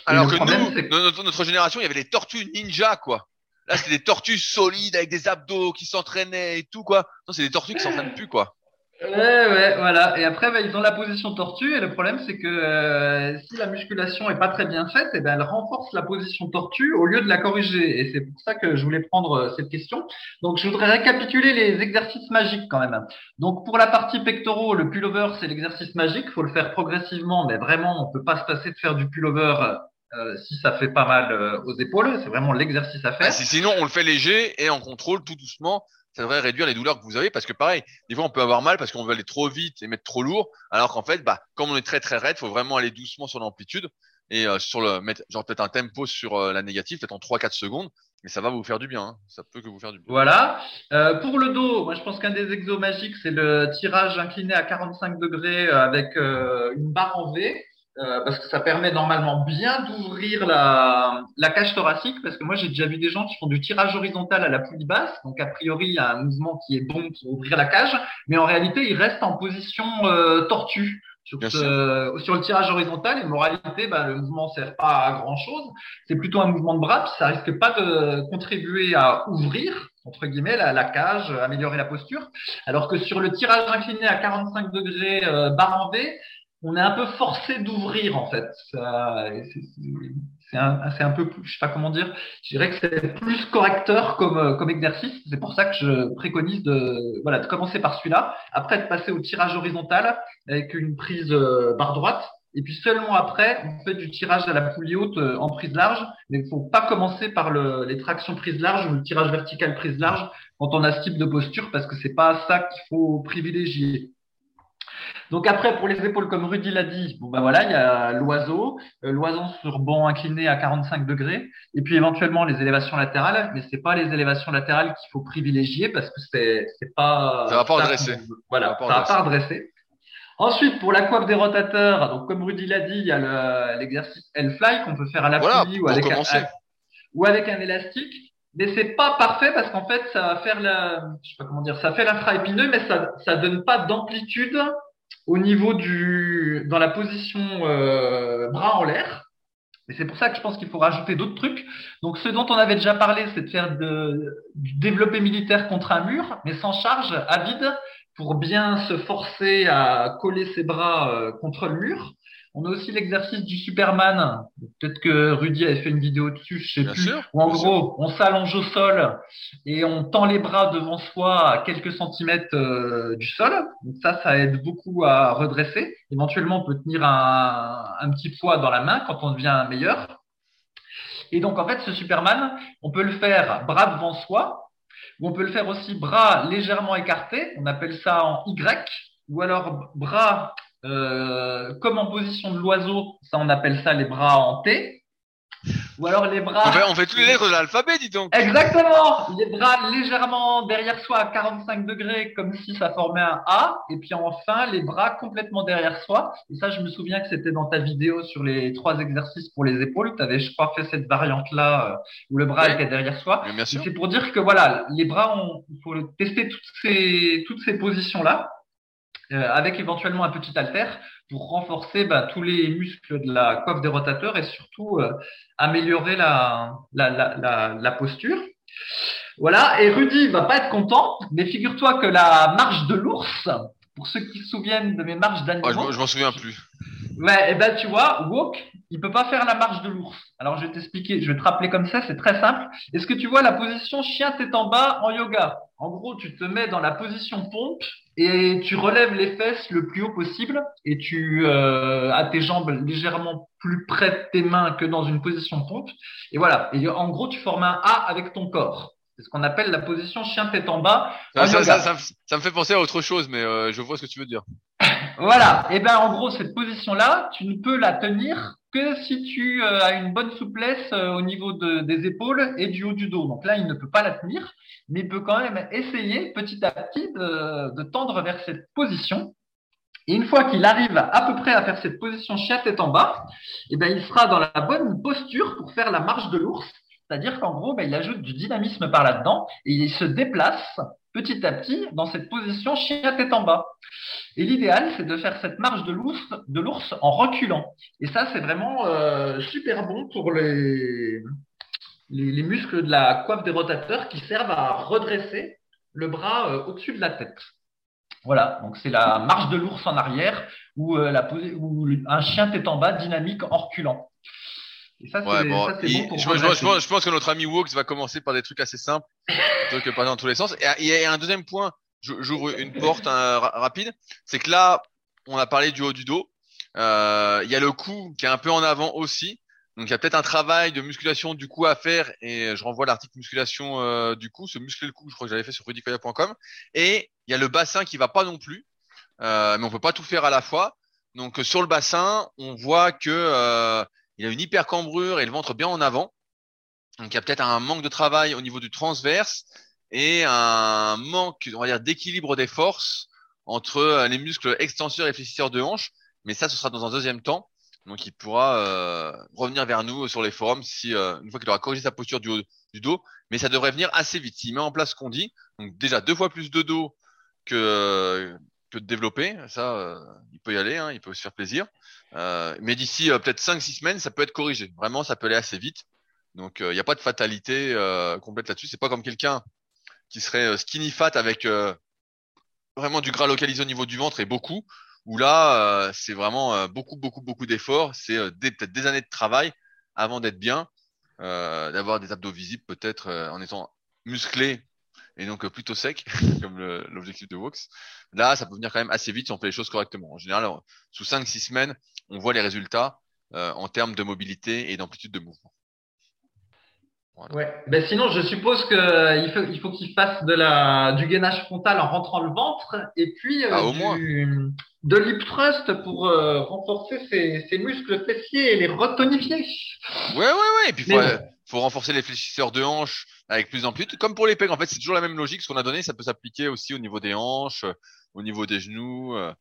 Alors que nous, notre, notre génération, il y avait les tortues ninja, quoi. Là, c'était des tortues solides avec des abdos qui s'entraînaient et tout, quoi. Non, c'est des tortues qui s'entraînent plus, quoi. Ouais, ouais, voilà. Et après, bah, ils ont la position tortue. Et le problème, c'est que euh, si la musculation est pas très bien faite, et eh ben, elle renforce la position tortue au lieu de la corriger. Et c'est pour ça que je voulais prendre euh, cette question. Donc, je voudrais récapituler les exercices magiques quand même. Donc, pour la partie pectoraux, le pullover, c'est l'exercice magique. Il faut le faire progressivement, mais vraiment, on peut pas se passer de faire du pullover euh, si ça fait pas mal euh, aux épaules, c'est vraiment l'exercice à faire. Ah, sinon, on le fait léger et en contrôle tout doucement. Ça devrait réduire les douleurs que vous avez parce que pareil, des fois on peut avoir mal parce qu'on veut aller trop vite et mettre trop lourd, alors qu'en fait, bah, comme on est très très raide, faut vraiment aller doucement sur l'amplitude et euh, sur le mettre genre peut-être un tempo sur la négative, peut-être en 3-4 secondes, mais ça va vous faire du bien. Hein. Ça peut que vous faire du bien. Voilà. Euh, pour le dos, moi je pense qu'un des exos magiques, c'est le tirage incliné à 45 degrés avec une barre en V. Euh, parce que ça permet normalement bien d'ouvrir la, la cage thoracique, parce que moi j'ai déjà vu des gens qui font du tirage horizontal à la poulie basse, donc a priori il y a un mouvement qui est bon pour ouvrir la cage, mais en réalité ils restent en position euh, tortue. Sur, sur, le tirage horizontal, et moralité, bah, le mouvement sert pas à grand chose. C'est plutôt un mouvement de bras, puis ça risque pas de contribuer à ouvrir, entre guillemets, la, la, cage, améliorer la posture. Alors que sur le tirage incliné à 45 degrés, euh, barre en V, on est un peu forcé d'ouvrir en fait. C'est un, peu, je sais pas comment dire. Je dirais que c'est plus correcteur comme comme exercice. C'est pour ça que je préconise de voilà de commencer par celui-là. Après de passer au tirage horizontal avec une prise euh, barre droite. Et puis seulement après, on fait du tirage à la poulie haute euh, en prise large. Mais il faut pas commencer par le, les tractions prise large ou le tirage vertical prise large quand on a ce type de posture parce que c'est pas ça qu'il faut privilégier. Donc après, pour les épaules, comme Rudy l'a dit, bon ben voilà, il y a l'oiseau, euh, l'oiseau sur banc incliné à 45 degrés, et puis éventuellement les élévations latérales, mais c'est pas les élévations latérales qu'il faut privilégier parce que c'est c'est pas ça va pas redresser. Voilà, ça va pas redresser. Ensuite, pour la coiffe des rotateurs, donc comme Rudy l'a dit, il y a l'exercice L-fly qu'on peut faire à la voilà, ou avec, un, ou avec un élastique. Mais c'est pas parfait parce qu'en fait, ça va faire la, je sais pas comment dire, ça fait l'infra-épineux, mais ça, ça donne pas d'amplitude au niveau du, dans la position euh, bras en l'air. Et c'est pour ça que je pense qu'il faut rajouter d'autres trucs. Donc, ce dont on avait déjà parlé, c'est de faire de, du développé militaire contre un mur, mais sans charge, à vide, pour bien se forcer à coller ses bras euh, contre le mur. On a aussi l'exercice du Superman. Peut-être que Rudy avait fait une vidéo dessus, je sais plus. où en gros, on s'allonge au sol et on tend les bras devant soi à quelques centimètres euh, du sol. Donc ça, ça aide beaucoup à redresser. Éventuellement, on peut tenir un, un petit poids dans la main quand on devient meilleur. Et donc, en fait, ce Superman, on peut le faire bras devant soi, ou on peut le faire aussi bras légèrement écartés. On appelle ça en Y, ou alors bras euh, comme en position de l'oiseau, ça on appelle ça les bras en T. Ou alors les bras. On fait, on fait tous les lettres de l'alphabet, dis donc. Exactement. Les bras légèrement derrière soi à 45 degrés, comme si ça formait un A. Et puis enfin, les bras complètement derrière soi. Et ça, je me souviens que c'était dans ta vidéo sur les trois exercices pour les épaules. Tu avais, je crois, fait cette variante-là euh, où le bras Ouais. était derrière soi. C'est pour dire que voilà, les bras, il faut tester toutes ces, toutes ces positions-là, euh, avec éventuellement un petit haltère pour renforcer bah, tous les muscles de la coiffe des rotateurs et surtout euh, améliorer la, la, la, la, la posture. Voilà, et Rudy va pas être content, mais figure-toi que la marche de l'ours, pour ceux qui se souviennent de mes marches je d'animaux, m'en- je m'en souviens plus. Ouais, et ben tu vois, Walk, il peut pas faire la marche de l'ours. Alors je vais t'expliquer, je vais te rappeler comme ça, c'est très simple. Est-ce que tu vois la position chien tête en bas en yoga? En gros, tu te mets dans la position pompe et tu relèves les fesses le plus haut possible et tu euh, as tes jambes légèrement plus près de tes mains que dans une position pompe. Et voilà, et en gros, tu formes un A avec ton corps. C'est ce qu'on appelle la position chien tête en bas. Ça, en ça, yoga. ça, ça me- fait penser à autre chose, mais euh, je vois ce que tu veux dire. Voilà. Et ben en gros cette position-là, tu ne peux la tenir que si tu euh, as une bonne souplesse euh, au niveau de- des épaules et du haut du dos. Donc là, il ne peut pas la tenir, mais il peut quand même essayer petit à petit de, de tendre vers cette position. Et une fois qu'il arrive à peu près à faire cette position chien tête en bas, eh ben il sera dans la bonne posture pour faire la marche de l'ours. C'est-à-dire qu'en gros, ben, il ajoute du dynamisme par là-dedans et il se déplace petit à petit dans cette position chien tête en bas. Et l'idéal, c'est de faire cette marche de l'ours, de l'ours en reculant. Et ça, c'est vraiment euh, super bon pour les, les, les muscles de la coiffe des rotateurs qui servent à redresser le bras euh, au-dessus de la tête. Voilà, donc c'est la marche de l'ours en arrière ou, euh, ou un chien tête en bas dynamique en reculant. Et ça, c'est Ouais, bon, ça, c'est il- bon pour je, je- je redresser. pense, je pense que notre ami Wox va commencer par des trucs assez simples, plutôt que par dans tous les sens. Et il y a un deuxième point, j'ouvre une porte hein, ra- rapide, c'est que là, on a parlé du haut du dos. Euh, Il y a le cou qui est un peu en avant aussi. Donc il y a peut-être un travail de musculation du cou à faire et je renvoie l'article musculation euh, du cou, se muscler le cou, je crois que j'avais fait sur rudicoya.com. Et il y a le bassin qui va pas non plus, euh, mais on peut pas tout faire à la fois. Donc sur le bassin, on voit que il a une hyper cambrure et le ventre bien en avant. Donc il y a peut-être un manque de travail au niveau du transverse et un manque, on va dire, d'équilibre des forces entre euh, les muscles extenseurs et fléchisseurs de hanche. Mais ça, ce sera dans un deuxième temps. Donc il pourra euh, revenir vers nous sur les forums si euh, une fois qu'il aura corrigé sa posture du, dos. Mais ça devrait venir assez vite. S'il met en place ce qu'on dit, donc déjà deux fois plus de dos que de développer, ça, il peut y aller, hein, il peut se faire plaisir. Euh, mais d'ici euh, peut-être 5-6 semaines, ça peut être corrigé. Vraiment, ça peut aller assez vite. Donc il n'y a pas de fatalité euh, complète là-dessus. C'est pas comme quelqu'un qui serait euh, skinny fat avec euh, vraiment du gras localisé au niveau du ventre et beaucoup. Où là, euh, c'est vraiment euh, beaucoup, beaucoup, beaucoup d'efforts. C'est euh, peut-être des années de travail avant d'être bien, euh, d'avoir des abdos visibles peut-être euh, en étant musclé et donc euh, plutôt sec, comme l'objectif de Vox. Là, ça peut venir quand même assez vite si on fait les choses correctement. En général, euh, sous 5-6 semaines, on voit les résultats euh, en termes de mobilité et d'amplitude de mouvement. Ouais. Ben sinon, je suppose que euh, il faut il faut qu'il fasse de la du gainage frontal en rentrant le ventre et puis euh, Ah, au du, moins. de l'hip thrust pour euh, renforcer ses, ses muscles fessiers et les retonifier. Ouais, ouais, ouais. Et puis, Mais faut, renforcer les fléchisseurs de hanches avec plus d'amplitude. Comme pour les pecs, en fait, c'est toujours la même logique. Ce qu'on a donné, ça peut s'appliquer aussi au niveau des hanches, au niveau des genoux. euh,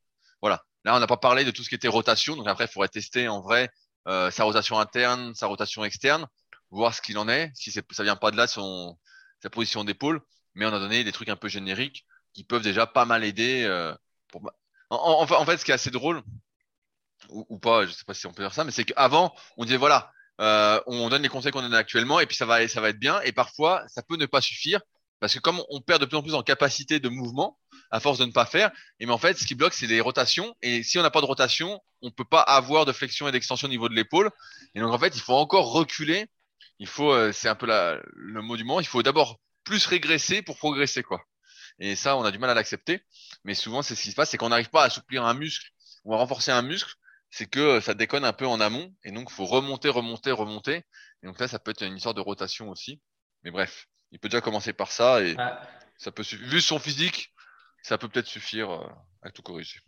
voilà. Là, on n'a pas parlé de tout ce qui était rotation. Donc après, il faudrait tester en vrai euh, sa rotation interne, sa rotation externe, voir ce qu'il en est. Si c'est, ça vient pas de là, son, sa position d'épaule. Mais on a donné des trucs un peu génériques qui peuvent déjà pas mal aider. euh, en, fait, ce qui est assez drôle, ou, ou pas, je sais pas si on peut dire ça, mais c'est qu'avant, on disait voilà, euh, on donne les conseils qu'on donne actuellement et puis ça va, ça va être bien. Et parfois, ça peut ne pas suffire parce que comme on perd de plus en plus en capacité de mouvement à force de ne pas faire, et mais en fait, ce qui bloque, c'est les rotations. Et si on n'a pas de rotation, on peut pas avoir de flexion et d'extension au niveau de l'épaule. Et donc en fait, il faut encore reculer. Il faut, euh, c'est un peu la, le mot du moment. Il faut d'abord plus régresser pour progresser quoi. Et ça, on a du mal à l'accepter. Mais souvent, c'est ce qui se passe, c'est qu'on n'arrive pas à assouplir un muscle ou à renforcer un muscle c'est que euh, ça déconne un peu en amont et donc faut remonter, remonter, remonter. Et donc là, ça peut être une histoire de rotation aussi. Mais bref, il peut déjà commencer par ça et Ouais. ça peut suffire. Vu son physique, ça peut peut-être suffire euh, à tout corriger.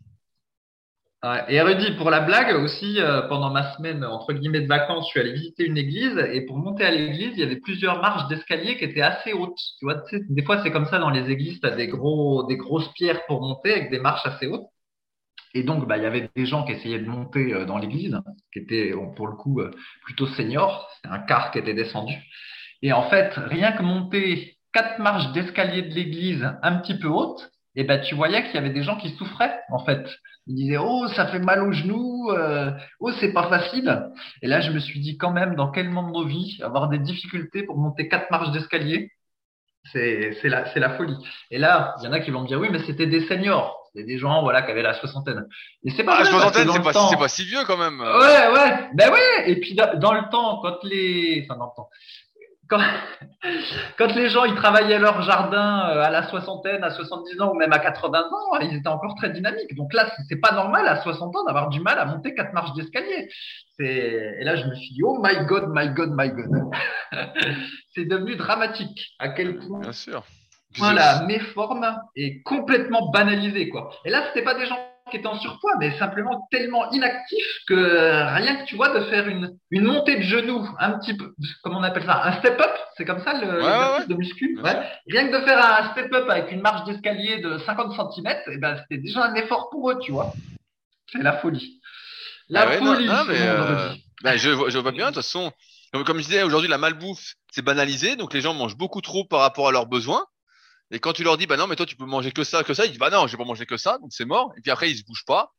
Et Rudy, pour la blague aussi, euh, pendant ma semaine entre guillemets de vacances, je suis allé visiter une église et pour monter à l'église, il y avait plusieurs marches d'escalier qui étaient assez hautes. Tu vois, des fois c'est comme ça dans les églises, tu as des gros, des grosses pierres pour monter avec des marches assez hautes. Et donc, bah, il y avait des gens qui essayaient de monter euh, dans l'église, qui étaient pour le coup plutôt seniors. C'était un car qui était descendu. Et en fait, rien que monter quatre marches d'escalier de l'église un petit peu hautes, et ben tu voyais qu'il y avait des gens qui souffraient en fait. Ils disaient oh ça fait mal aux genoux, euh, oh c'est pas facile. Et là je me suis dit quand même dans quel monde de vie avoir des difficultés pour monter quatre marches d'escalier, c'est c'est la c'est la folie. Et là il y en a qui vont me dire oui mais c'était des seniors, c'était des gens voilà qui avaient la soixantaine. Et c'est pas ah, la soixantaine c'est pas, c'est pas si vieux quand même. Ouais ouais ben ouais et puis dans, le temps quand les enfin dans le temps quand, quand, les gens ils travaillaient leur jardin euh, à la soixantaine, à 70 ans ou même à 80 ans, ils étaient encore très dynamiques. Donc là, c'est pas normal à 60 ans d'avoir du mal à monter quatre marches d'escalier. Et là, je me suis dit, oh my god, my god, my god. c'est devenu dramatique. À quel point. Bien sûr. Voilà, méforme et complètement banalisé, quoi. Et là, c'était pas des gens qui était en surpoids, mais simplement tellement inactif que rien que tu vois de faire une, une montée de genoux, un petit peu, comment on appelle ça, un step-up, c'est comme ça le de muscu. Rien que de faire un step-up avec une marche d'escalier de 50 cm, et ben c'était déjà un effort pour eux, tu vois. C'est la folie. La ah folie. mais euh, ben, je, je vois bien, de toute façon. Comme je disais, aujourd'hui, la malbouffe, c'est banalisé, donc les gens mangent beaucoup trop par rapport à leurs besoins. Et quand tu leur dis, bah non, mais toi, tu peux manger que ça, que ça, ils disent, bah non, je vais pas manger que ça, donc c'est mort. Et puis après, ils se bougent pas.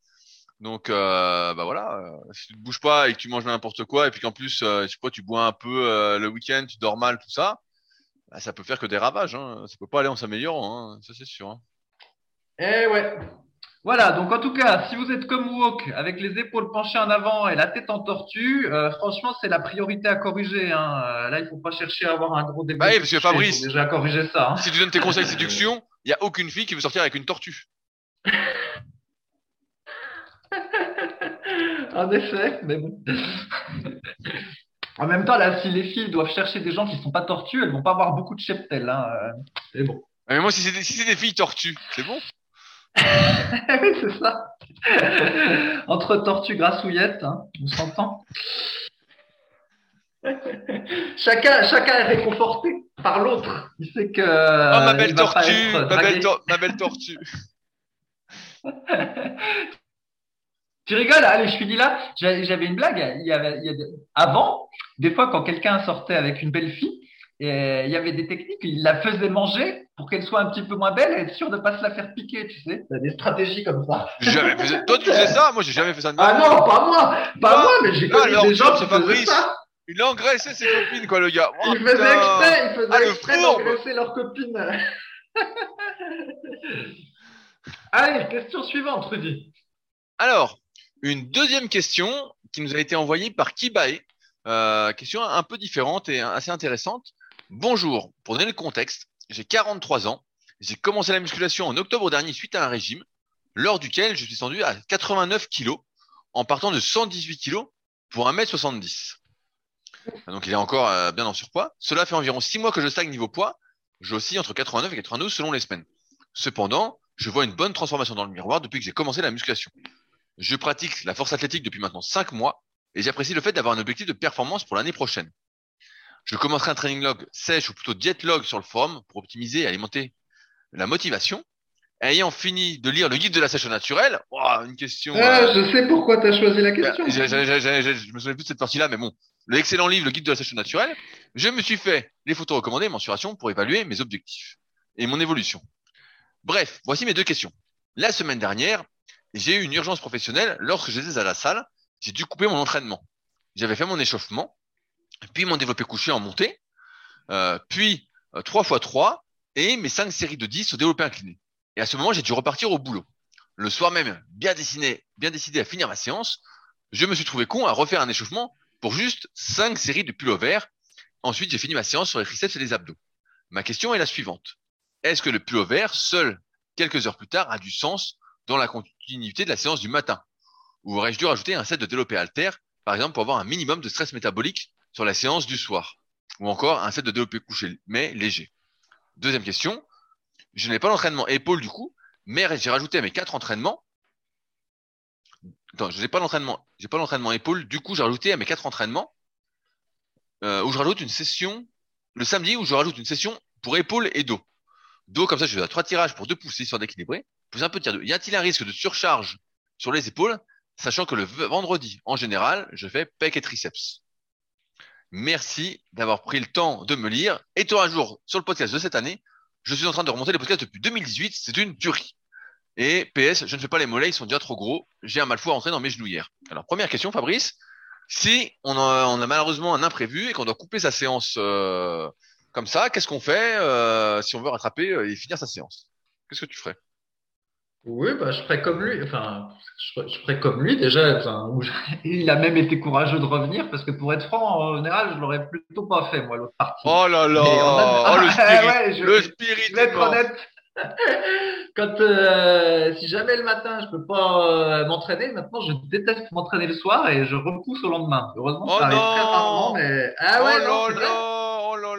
Donc, euh, bah voilà, euh, si tu te bouges pas et que tu manges n'importe quoi, et puis qu'en plus, euh, je sais pas, tu bois un peu euh, le week-end, tu dors mal, tout ça, bah, ça peut faire que des ravages. Hein. Ça peut pas aller en s'améliorant, hein. ça c'est sûr. Hein. Eh ouais, voilà, donc en tout cas, si vous êtes comme Wok, avec les épaules penchées en avant et la tête en tortue, euh, franchement, c'est la priorité à corriger. Hein. Euh, là, il faut pas chercher à avoir un gros débat. Bah oui, parce que Fabrice, déjà corriger ça. Hein. Si tu donnes tes conseils de séduction, il n'y a aucune fille qui veut sortir avec une tortue. en effet, mais bon. en même temps, là, si les filles doivent chercher des gens qui ne sont pas tortues, elles vont pas avoir beaucoup de cheptel. Hein. Euh, mais bon. Mais moi, si c'est des, si des filles tortues, c'est bon oui, c'est ça. Entre tortue grassouillette, hein, on s'entend. chacun, chacun est réconforté par l'autre. Il sait que. Oh, ma belle tortue, ma belle, tortue. tu rigoles Allez, je dit là, j'avais une blague. Il y avait, il y Avant, des fois, quand quelqu'un sortait avec une belle fille, et il y avait des techniques, il la faisait manger pour qu'elle soit un petit peu moins belle et être sûr de pas se la faire piquer, tu sais. A des stratégies comme ça. Jamais fait Toi, tu faisais ça? Moi, j'ai jamais fait ça de Ah non, pas moi Pas moi, mais j'ai connu des gens qui faisaient ça. Il a engraissé ses copines, quoi, le gars. Oh, il faisait exprès, il faisait ah, exprès d'engraisser leurs copines. Allez, question suivante, Rudy. Alors, une deuxième question qui nous a été envoyée par Kibae. Euh, question un peu différente et assez intéressante. Bonjour, pour donner le contexte, j'ai 43 ans, j'ai commencé la musculation en octobre dernier suite à un régime, lors duquel je suis descendu à 89 kg, en partant de 118 kg pour 1m70. Donc il est encore euh, bien en surpoids. Cela fait environ 6 mois que je stagne niveau poids, aussi entre 89 et 92 selon les semaines. Cependant, je vois une bonne transformation dans le miroir depuis que j'ai commencé la musculation. Je pratique la force athlétique depuis maintenant 5 mois et j'apprécie le fait d'avoir un objectif de performance pour l'année prochaine. Je commencerai un training log sèche ou plutôt diet log sur le forum pour optimiser et alimenter la motivation. Ayant fini de lire le guide de la sèche naturelle, une question. Ah, euh, je sais pourquoi tu as choisi la question. Je, je, me souviens plus de cette partie-là, mais bon, l'excellent livre, le guide de la sèche naturelle, je me suis fait les photos recommandées, mensuration pour évaluer mes objectifs et mon évolution. Bref, voici mes deux questions. La semaine dernière, j'ai eu une urgence professionnelle lorsque j'étais à la salle. J'ai dû couper mon entraînement. J'avais fait mon échauffement puis mon développé couché en montée, euh, puis euh, 3 x 3 et mes 5 séries de 10 au développé incliné. Et à ce moment, j'ai dû repartir au boulot. Le soir même, bien dessiné, bien décidé à finir ma séance, je me suis trouvé con à refaire un échauffement pour juste 5 séries de pullover. Ensuite, j'ai fini ma séance sur les triceps et les abdos. Ma question est la suivante. Est-ce que le pullover, seul, quelques heures plus tard, a du sens dans la continuité de la séance du matin? Ou aurais-je dû rajouter un set de développé alter, par exemple, pour avoir un minimum de stress métabolique sur la séance du soir. Ou encore un set de développé couché, mais léger. Deuxième question. Je n'ai pas l'entraînement épaule du coup, mais j'ai rajouté à mes quatre entraînements attends, je n'ai pas l'entraînement, j'ai pas l'entraînement épaule. Du coup, j'ai rajouté à mes quatre entraînements euh, où je rajoute une session le samedi où je rajoute une session pour épaule et dos. Dos comme ça, je fais trois tirages pour deux poussées sur d'équilibrer. Plus un peu de tir Y a-t-il un risque de surcharge sur les épaules, sachant que le vendredi, en général, je fais pec et triceps? Merci d'avoir pris le temps de me lire. Et toi, un jour, sur le podcast de cette année, je suis en train de remonter les podcasts depuis 2018. C'est une tuerie. Et PS, je ne fais pas les mollets, ils sont déjà trop gros. J'ai un mal fou à rentrer dans mes genouillères. Alors, première question, Fabrice. Si on a, on a malheureusement un imprévu et qu'on doit couper sa séance euh, comme ça, qu'est-ce qu'on fait euh, si on veut rattraper euh, et finir sa séance? Qu'est-ce que tu ferais? Oui, bah, je ferais comme lui. Enfin, je ferais, comme lui déjà. Enfin, il a même été courageux de revenir parce que pour être franc, en général, je l'aurais plutôt pas fait moi l'autre partie. Oh là là, oh, le spirit, le spirit. Je vais être honnête. Quand euh, si jamais le matin je peux pas euh, m'entraîner, maintenant je déteste m'entraîner le soir et je repousse au lendemain. Heureusement, oh ça arrive très rarement, mais ah ouais, oh là, oh là là.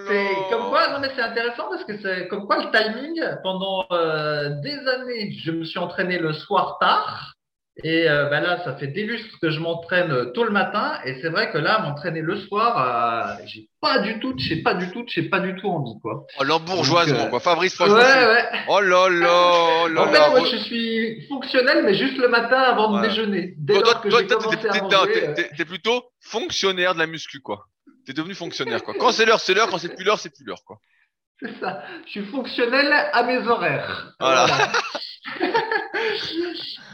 C'est comme quoi, non mais c'est intéressant parce que c'est comme quoi le timing. Pendant euh, des années, je me suis entraîné le soir tard et euh, ben là, ça fait des lustres que je m'entraîne euh, tôt le matin. Et c'est vrai que là, m'entraîner le soir, euh, j'ai pas du tout, j'ai pas du tout, j'ai pas du tout envie, quoi. Oh, l'embourgeoisement, quoi. Fabrice, franchement. Ouais, ouais. Oh là là, oh là En fait, moi, je suis fonctionnel, mais juste le matin avant de déjeuner. Dès toi, que toi, t'es plutôt fonctionnaire de la muscu, quoi. T'es devenu fonctionnaire, quoi. Quand c'est l'heure, c'est l'heure. Quand c'est plus l'heure, c'est plus l'heure, quoi. C'est ça. Je suis fonctionnel à mes horaires. Voilà.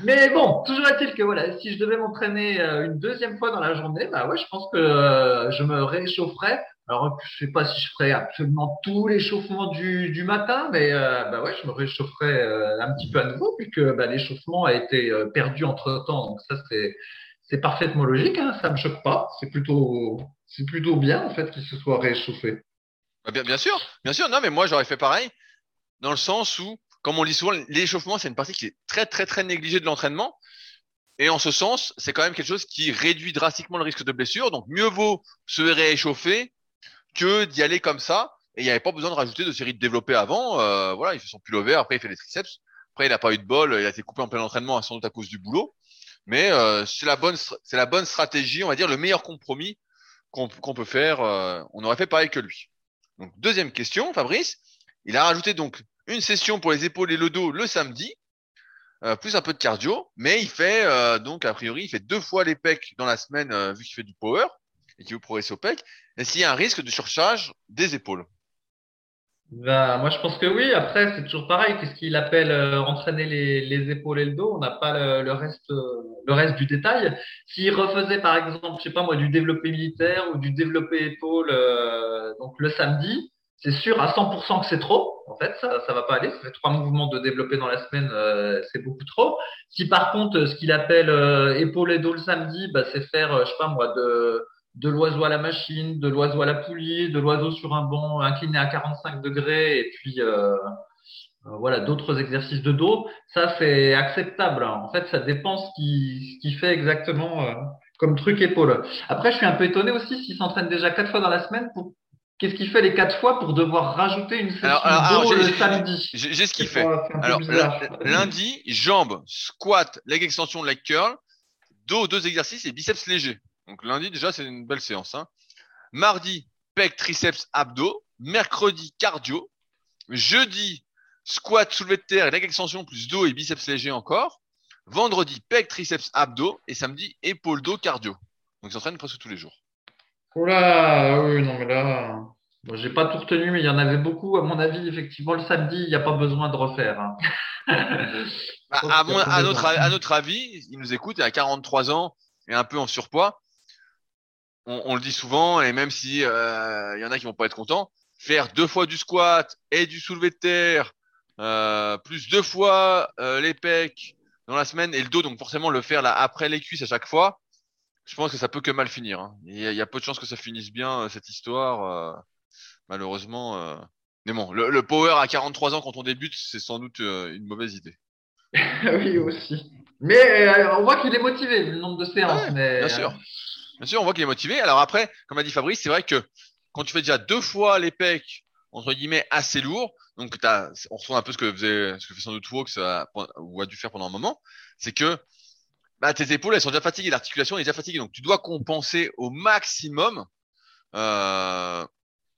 Mais bon, toujours est-il que voilà, si je devais m'entraîner euh, une deuxième fois dans la journée, bah ouais, je pense que euh, je me réchaufferais. Alors, je sais pas si je ferais absolument tout l'échauffement du, du matin, mais euh, bah ouais, je me réchaufferais un petit peu à nouveau, puisque bah, l'échauffement a été perdu entre temps. Donc ça, c'est c'est parfaitement logique. Hein, ça me choque pas. C'est plutôt c'est plutôt bien en fait qu'il se soit réchauffé. Bah, bien, bien sûr, bien sûr. Non, mais moi j'aurais fait pareil, dans le sens où comme on dit souvent, l'échauffement, c'est une partie qui est très, très, très négligée de l'entraînement. Et en ce sens, c'est quand même quelque chose qui réduit drastiquement le risque de blessure. Donc, mieux vaut se rééchauffer que d'y aller comme ça. Et il n'y avait pas besoin de rajouter de série de développés avant. Euh, voilà, il fait son pullover, après il fait les triceps. Après, il n'a pas eu de bol, il a été coupé en plein entraînement, sans doute à cause du boulot. Mais euh, c'est la bonne, c'est la bonne stratégie, on va dire le meilleur compromis qu'on peut faire. Euh, on aurait fait pareil que lui. Donc deuxième question, Fabrice. Il a rajouté donc une session pour les épaules et le dos le samedi, euh, plus un peu de cardio, mais il fait euh, donc a priori il fait deux fois les pecs dans la semaine vu qu'il fait du power et qu'il veut progresser au pec. Et s'il y a un risque de surcharge des épaules? Bah, moi je pense que oui. Après c'est toujours pareil. Qu'est-ce qu'il appelle entraîner les, les, épaules et le dos? On n'a pas le, le, reste le reste du détail. S'il refaisait par exemple je sais pas moi du développé militaire ou du développé épaule donc le samedi, c'est sûr à 100% que c'est trop. En fait, ça, ça va pas aller. Ça fait trois mouvements de développer dans la semaine, euh, c'est beaucoup trop. Si par contre, ce qu'il appelle euh, épaule et dos le samedi, bah, c'est faire, euh, je sais pas moi, de de l'oiseau à la machine, de l'oiseau à la poulie, de l'oiseau sur un banc incliné à 45 degrés, et puis euh, voilà d'autres exercices de dos. Ça, c'est acceptable. En fait, ça dépend ce qui, ce qui fait exactement comme truc épaule. Après, je suis un peu étonné aussi s'il s'entraîne déjà quatre fois dans la semaine pour Qu'est-ce qu'il fait les quatre fois pour devoir rajouter une session alors, le samedi? J'ai ce qu'il fait. Alors lundi, jambes, squat, leg extension, leg curl, dos, deux exercices et biceps légers. Donc lundi déjà c'est une belle séance. Hein. Mardi, pec, triceps, abdos. Mercredi, cardio. Jeudi, squat, soulevé de terre, leg extension plus dos et biceps légers encore. Vendredi, pec, triceps, abdos et samedi, épaule, dos, cardio. Donc ils s'entraînent presque tous les jours. Oula, ah oui, non, mais là, bon, j'ai pas tout retenu, mais il y en avait beaucoup. À mon avis, effectivement, le samedi, il n'y a pas besoin de refaire. Hein. Bah, à, à, notre, à notre avis, il nous écoute, il a 43 ans et un peu en surpoids. On, on le dit souvent, et même si euh, il y en a qui vont pas être contents, faire deux fois du squat et du soulevé de terre, euh, plus deux fois euh, les pecs dans la semaine et le dos, donc forcément le faire là après les cuisses à chaque fois, je pense que ça peut que mal finir. Hein. Il, y a, peu de chances que ça finisse bien euh, cette histoire, euh, malheureusement. Euh. Mais bon, le, power à 43 ans quand on débute, c'est sans doute une mauvaise idée. oui, aussi. Mais on voit qu'il est motivé, le nombre de séances. Bien sûr. Bien sûr, on voit qu'il est motivé. Alors après, comme a dit Fabrice, c'est vrai que quand tu fais déjà deux fois les pecs, entre guillemets, assez lourd, donc on ressent un peu ce que faisait, ce que fait sans doute Fox ou a dû faire pendant un moment, c'est que bah, tes épaules, elles sont déjà fatiguées, l'articulation est déjà fatiguée. Donc, tu dois compenser au maximum, euh,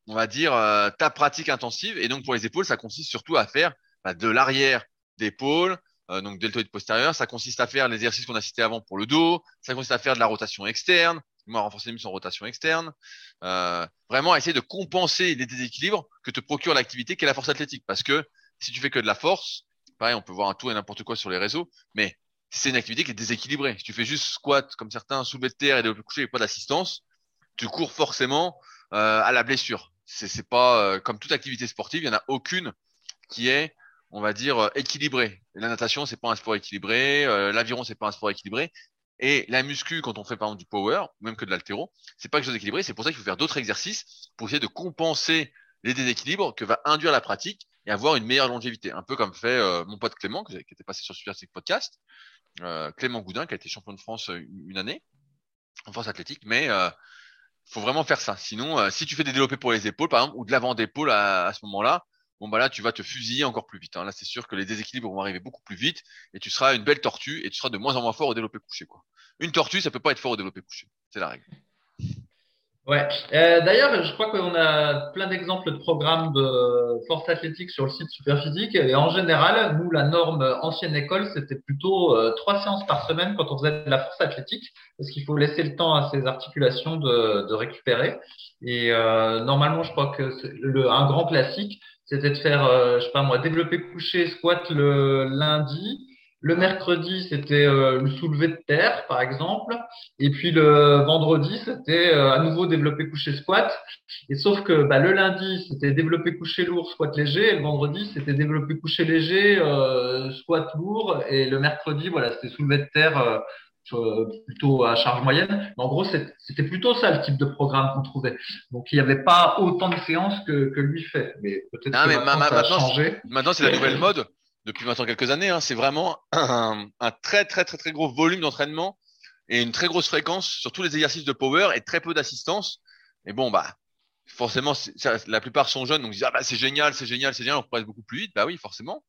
on va dire, euh, ta pratique intensive. Et donc, pour les épaules, ça consiste surtout à faire bah, de l'arrière d'épaule, euh, donc deltoïde postérieur. Ça consiste à faire l'exercice qu'on a cité avant pour le dos. Ça consiste à faire de la rotation externe. Moi, renforcer muscles en rotation externe. Euh, vraiment, essayer de compenser les déséquilibres que te procure l'activité qu'est la force athlétique. Parce que si tu fais que de la force, pareil, on peut voir un tout et n'importe quoi sur les réseaux, mais c'est une activité qui est déséquilibrée. Si tu fais juste squat comme certains, soulevé de terre et développé couché avec pas d'assistance, tu cours forcément euh, à la blessure. C'est, pas euh, comme toute activité sportive, il y en a aucune qui est, on va dire, euh, équilibrée. La natation, c'est pas un sport équilibré. l'aviron, c'est pas un sport équilibré. Et la muscu, quand on fait par exemple du power, même que de l'altéro, c'est pas quelque chose d'équilibré. C'est pour ça qu'il faut faire d'autres exercices pour essayer de compenser les déséquilibres que va induire la pratique et avoir une meilleure longévité. Un peu comme fait mon pote Clément, qui était passé sur Super Podcast, euh, Clément Goudin, qui a été champion de France euh, une année en force athlétique, mais euh, faut vraiment faire ça. Sinon, euh, si tu fais des développés pour les épaules, par exemple, ou de l'avant d'épaule à, à, ce moment-là, bon bah là, tu vas te fusiller encore plus vite. Hein. Là, c'est sûr que les déséquilibres vont arriver beaucoup plus vite, et tu seras une belle tortue, et tu seras de moins en moins fort au développé couché. Quoi. Une tortue, ça peut pas être fort au développé couché. C'est la règle. Ouais. Euh, D'ailleurs, je crois qu'on a plein d'exemples de programmes de force athlétique sur le site Superphysique. Et en général, nous, la norme ancienne école, c'était plutôt euh, trois séances par semaine quand on faisait de la force athlétique, parce qu'il faut laisser le temps à ces articulations de, récupérer. Et euh, normalement, je crois que le, un grand classique, c'était de faire, je sais pas moi, développer coucher, squat le lundi le mercredi, c'était euh, le soulevé de terre, par exemple. Et puis le vendredi, c'était euh, à nouveau développé couché squat. Et sauf que bah, le lundi, c'était développé couché lourd, squat léger. Et le vendredi, c'était développé couché léger, euh, squat lourd. Et le mercredi, voilà, c'était soulevé de terre plutôt à charge moyenne. Mais en gros, c'était plutôt ça le type de programme qu'on trouvait. Donc il n'y avait pas autant de séances que, que lui fait. Mais peut-être que maintenant, ça a changé. Maintenant, c'est la nouvelle mode depuis maintenant quelques années. Hein, c'est vraiment un, très très très très gros volume d'entraînement et une très grosse fréquence sur tous les exercices de power et très peu d'assistance. Et bon bah forcément la plupart sont jeunes donc ils disent ah bah c'est génial c'est génial c'est génial on progresse beaucoup plus vite bah oui forcément.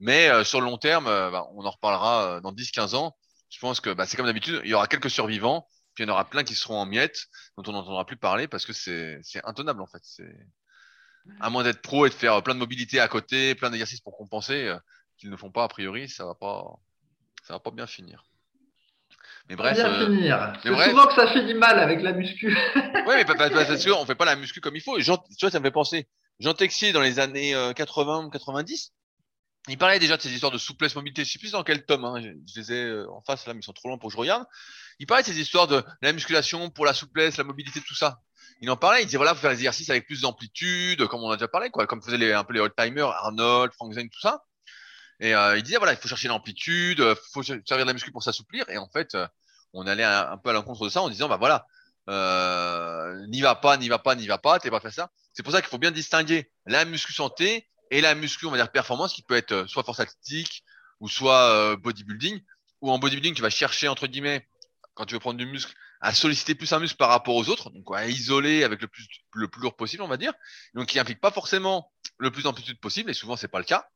Mais euh, sur le long terme euh, bah, on en reparlera euh, dans 10-15 ans. Je pense que bah, c'est comme d'habitude il y aura quelques survivants puis il y en aura plein qui seront en miettes dont on n'entendra plus parler parce que c'est intenable en fait à moins d'être pro et de faire plein de mobilité à côté, plein d'exercices pour compenser, euh, qu'ils ne font pas a priori, ça va pas, ça va pas bien finir. Mais bref. Bien euh, finir. C'est souvent que ça finit mal avec la muscu. oui, mais parce sûr, on fait pas la muscu comme il faut. Jean, tu vois, ça me fait penser. Jean Texier, dans les années 80 euh, 90, il parlait déjà de ces histoires de souplesse, mobilité. Je sais plus dans quel tome, hein. je, les ai euh, en face là, mais ils sont trop longs pour que je regarde. Il parlait de ces histoires de la musculation pour la souplesse, la mobilité, tout ça il en parlait, il disait voilà, faut faire des exercices avec plus d'amplitude, comme on a déjà parlé, quoi, comme faisaient les, un peu les old-timers, Arnold, Frank Zane, tout ça. Et euh, il disait voilà, il faut chercher l'amplitude, euh, faut servir de la muscu pour s'assouplir. Et en fait, euh, on allait un, peu à l'encontre de ça en disant bah voilà, euh, n'y va pas, n'y va pas, n'y va pas, t'es pas fait ça. C'est pour ça qu'il faut bien distinguer la muscu santé et la muscu, on va dire performance, qui peut être soit force athlétique ou soit bodybuilding. Ou en bodybuilding, tu vas chercher entre guillemets quand tu veux prendre du muscle à solliciter plus un muscle par rapport aux autres, donc à isoler avec le plus le plus lourd possible, on va dire. Donc qui implique pas forcément le plus d'amplitude possible, et souvent c'est pas le cas.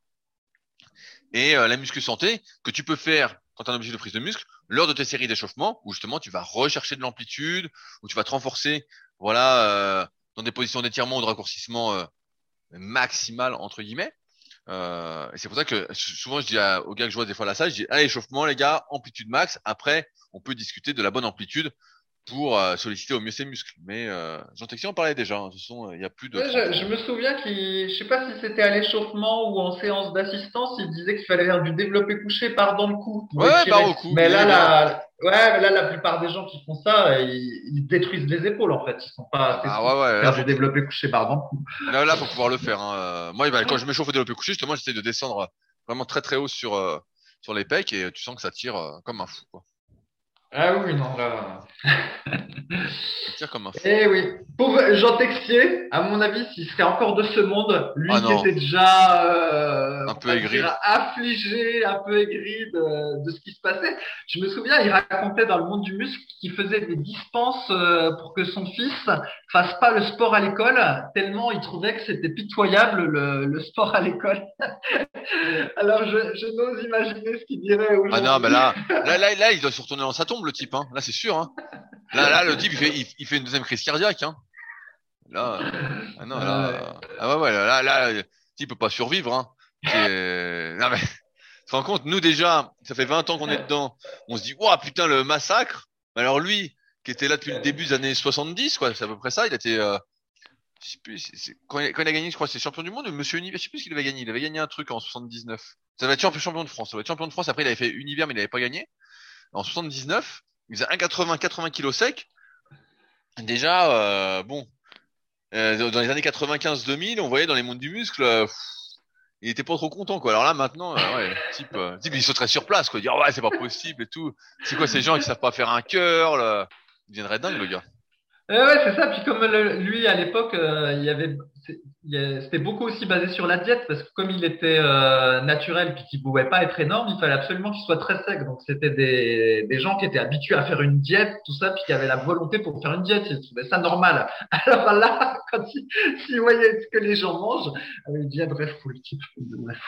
Et euh, la muscu santé que tu peux faire quand tu as un objectif de prise de muscle lors de tes séries d'échauffement, où justement tu vas rechercher de l'amplitude, où tu vas te renforcer, voilà, euh, dans des positions d'étirement ou de raccourcissement euh, maximal entre guillemets. Euh, et c'est pour ça que souvent je dis aux gars que je vois des fois à la salle, je dis allez échauffement les gars, amplitude max. Après, on peut discuter de la bonne amplitude pour euh, solliciter au mieux ses muscles. Mais euh, Jean Texier en parlait déjà. Hein. De toute façon, il n'y a plus de. je, je, me souviens qu'il, je sais pas si c'était à l'échauffement ou en séance d'assistance, il disait qu'il fallait faire du développé couché par dans le cou. Ouais, par au cou. Mais là, la, ouais, là, la plupart des gens qui font ça, ils, ils détruisent les épaules en fait. Ils sont pas ah, ouais, ouais, faire du développé couché par. Là, là, faut pouvoir le faire. Hein. Moi, bah, quand je m'échauffe au développé couché, justement, j'essaie de descendre vraiment très très haut sur euh, sur les pecs et tu sens que ça tire euh, comme un fou. Quoi. Ah oui, non, là. Tire comme un fou. Eh oui, pauvre Jean Texier, à mon avis, s'il serait encore de ce monde, lui Ah qui non. était déjà euh, Un on peu va aigri. dire, affligé, un peu aigri de, de ce qui se passait. Je me souviens, il racontait dans le monde du muscle qu'il faisait des dispenses euh, pour que son fils fasse pas le sport à l'école, tellement il trouvait que c'était pitoyable le, le sport à l'école. Alors je, je n'ose imaginer ce qu'il dirait Ah non, bah là, là, là, là, il doit se retourner dans sa tombe, le type. Hein. Là, c'est sûr. Hein. Là, là, le type, il fait, il, il fait une deuxième crise cardiaque. Hein. Là, euh, ah non, là, ah ouais, ouais, là, là, le type peut pas survivre. Hein. Non mais, tu te rends compte, nous déjà, ça fait 20 ans qu'on est dedans. On se dit, waouh, putain, le massacre. Alors lui, qui était là depuis le début des années 70, quoi, c'est à peu près ça. Il était, euh, je sais plus, c'est- c'est- quand, il, quand il a gagné, je crois, c'est champion du monde Monsieur Univers, je sais plus ce qu'il avait gagné. Il avait gagné un truc en 79. Ça va être champion, de France. Ça va être champion de France. Après, il avait fait Univers, mais il avait pas gagné. En 79, il faisait 1,80, 80 kilos sec. Déjà, euh, bon, euh, dans les années 95-2000, on voyait dans les mondes du muscle, euh, pff, il était pas trop content, quoi. Alors là, maintenant, euh, ouais, type, euh, type, il sauterait sur place, quoi. Dire, ouais, c'est pas possible et tout. C'est quoi ces gens qui savent pas faire un cœur, là? Il deviendrait dingue, le gars. Eh ouais, c'est ça. Puis comme le- lui à l'époque, euh, il y avait, il c'était beaucoup aussi basé sur la diète parce que comme il était euh, naturel puis qu'il pouvait pas être énorme, il fallait absolument qu'il soit très sec. Donc c'était des, des gens qui étaient habitués à faire une diète, tout ça, puis qui avaient la volonté pour faire une diète. Ils trouvaient ça normal. Alors là, quand il, s'il voyait ce que les gens mangent, euh, il deviendrait fou le type. Il.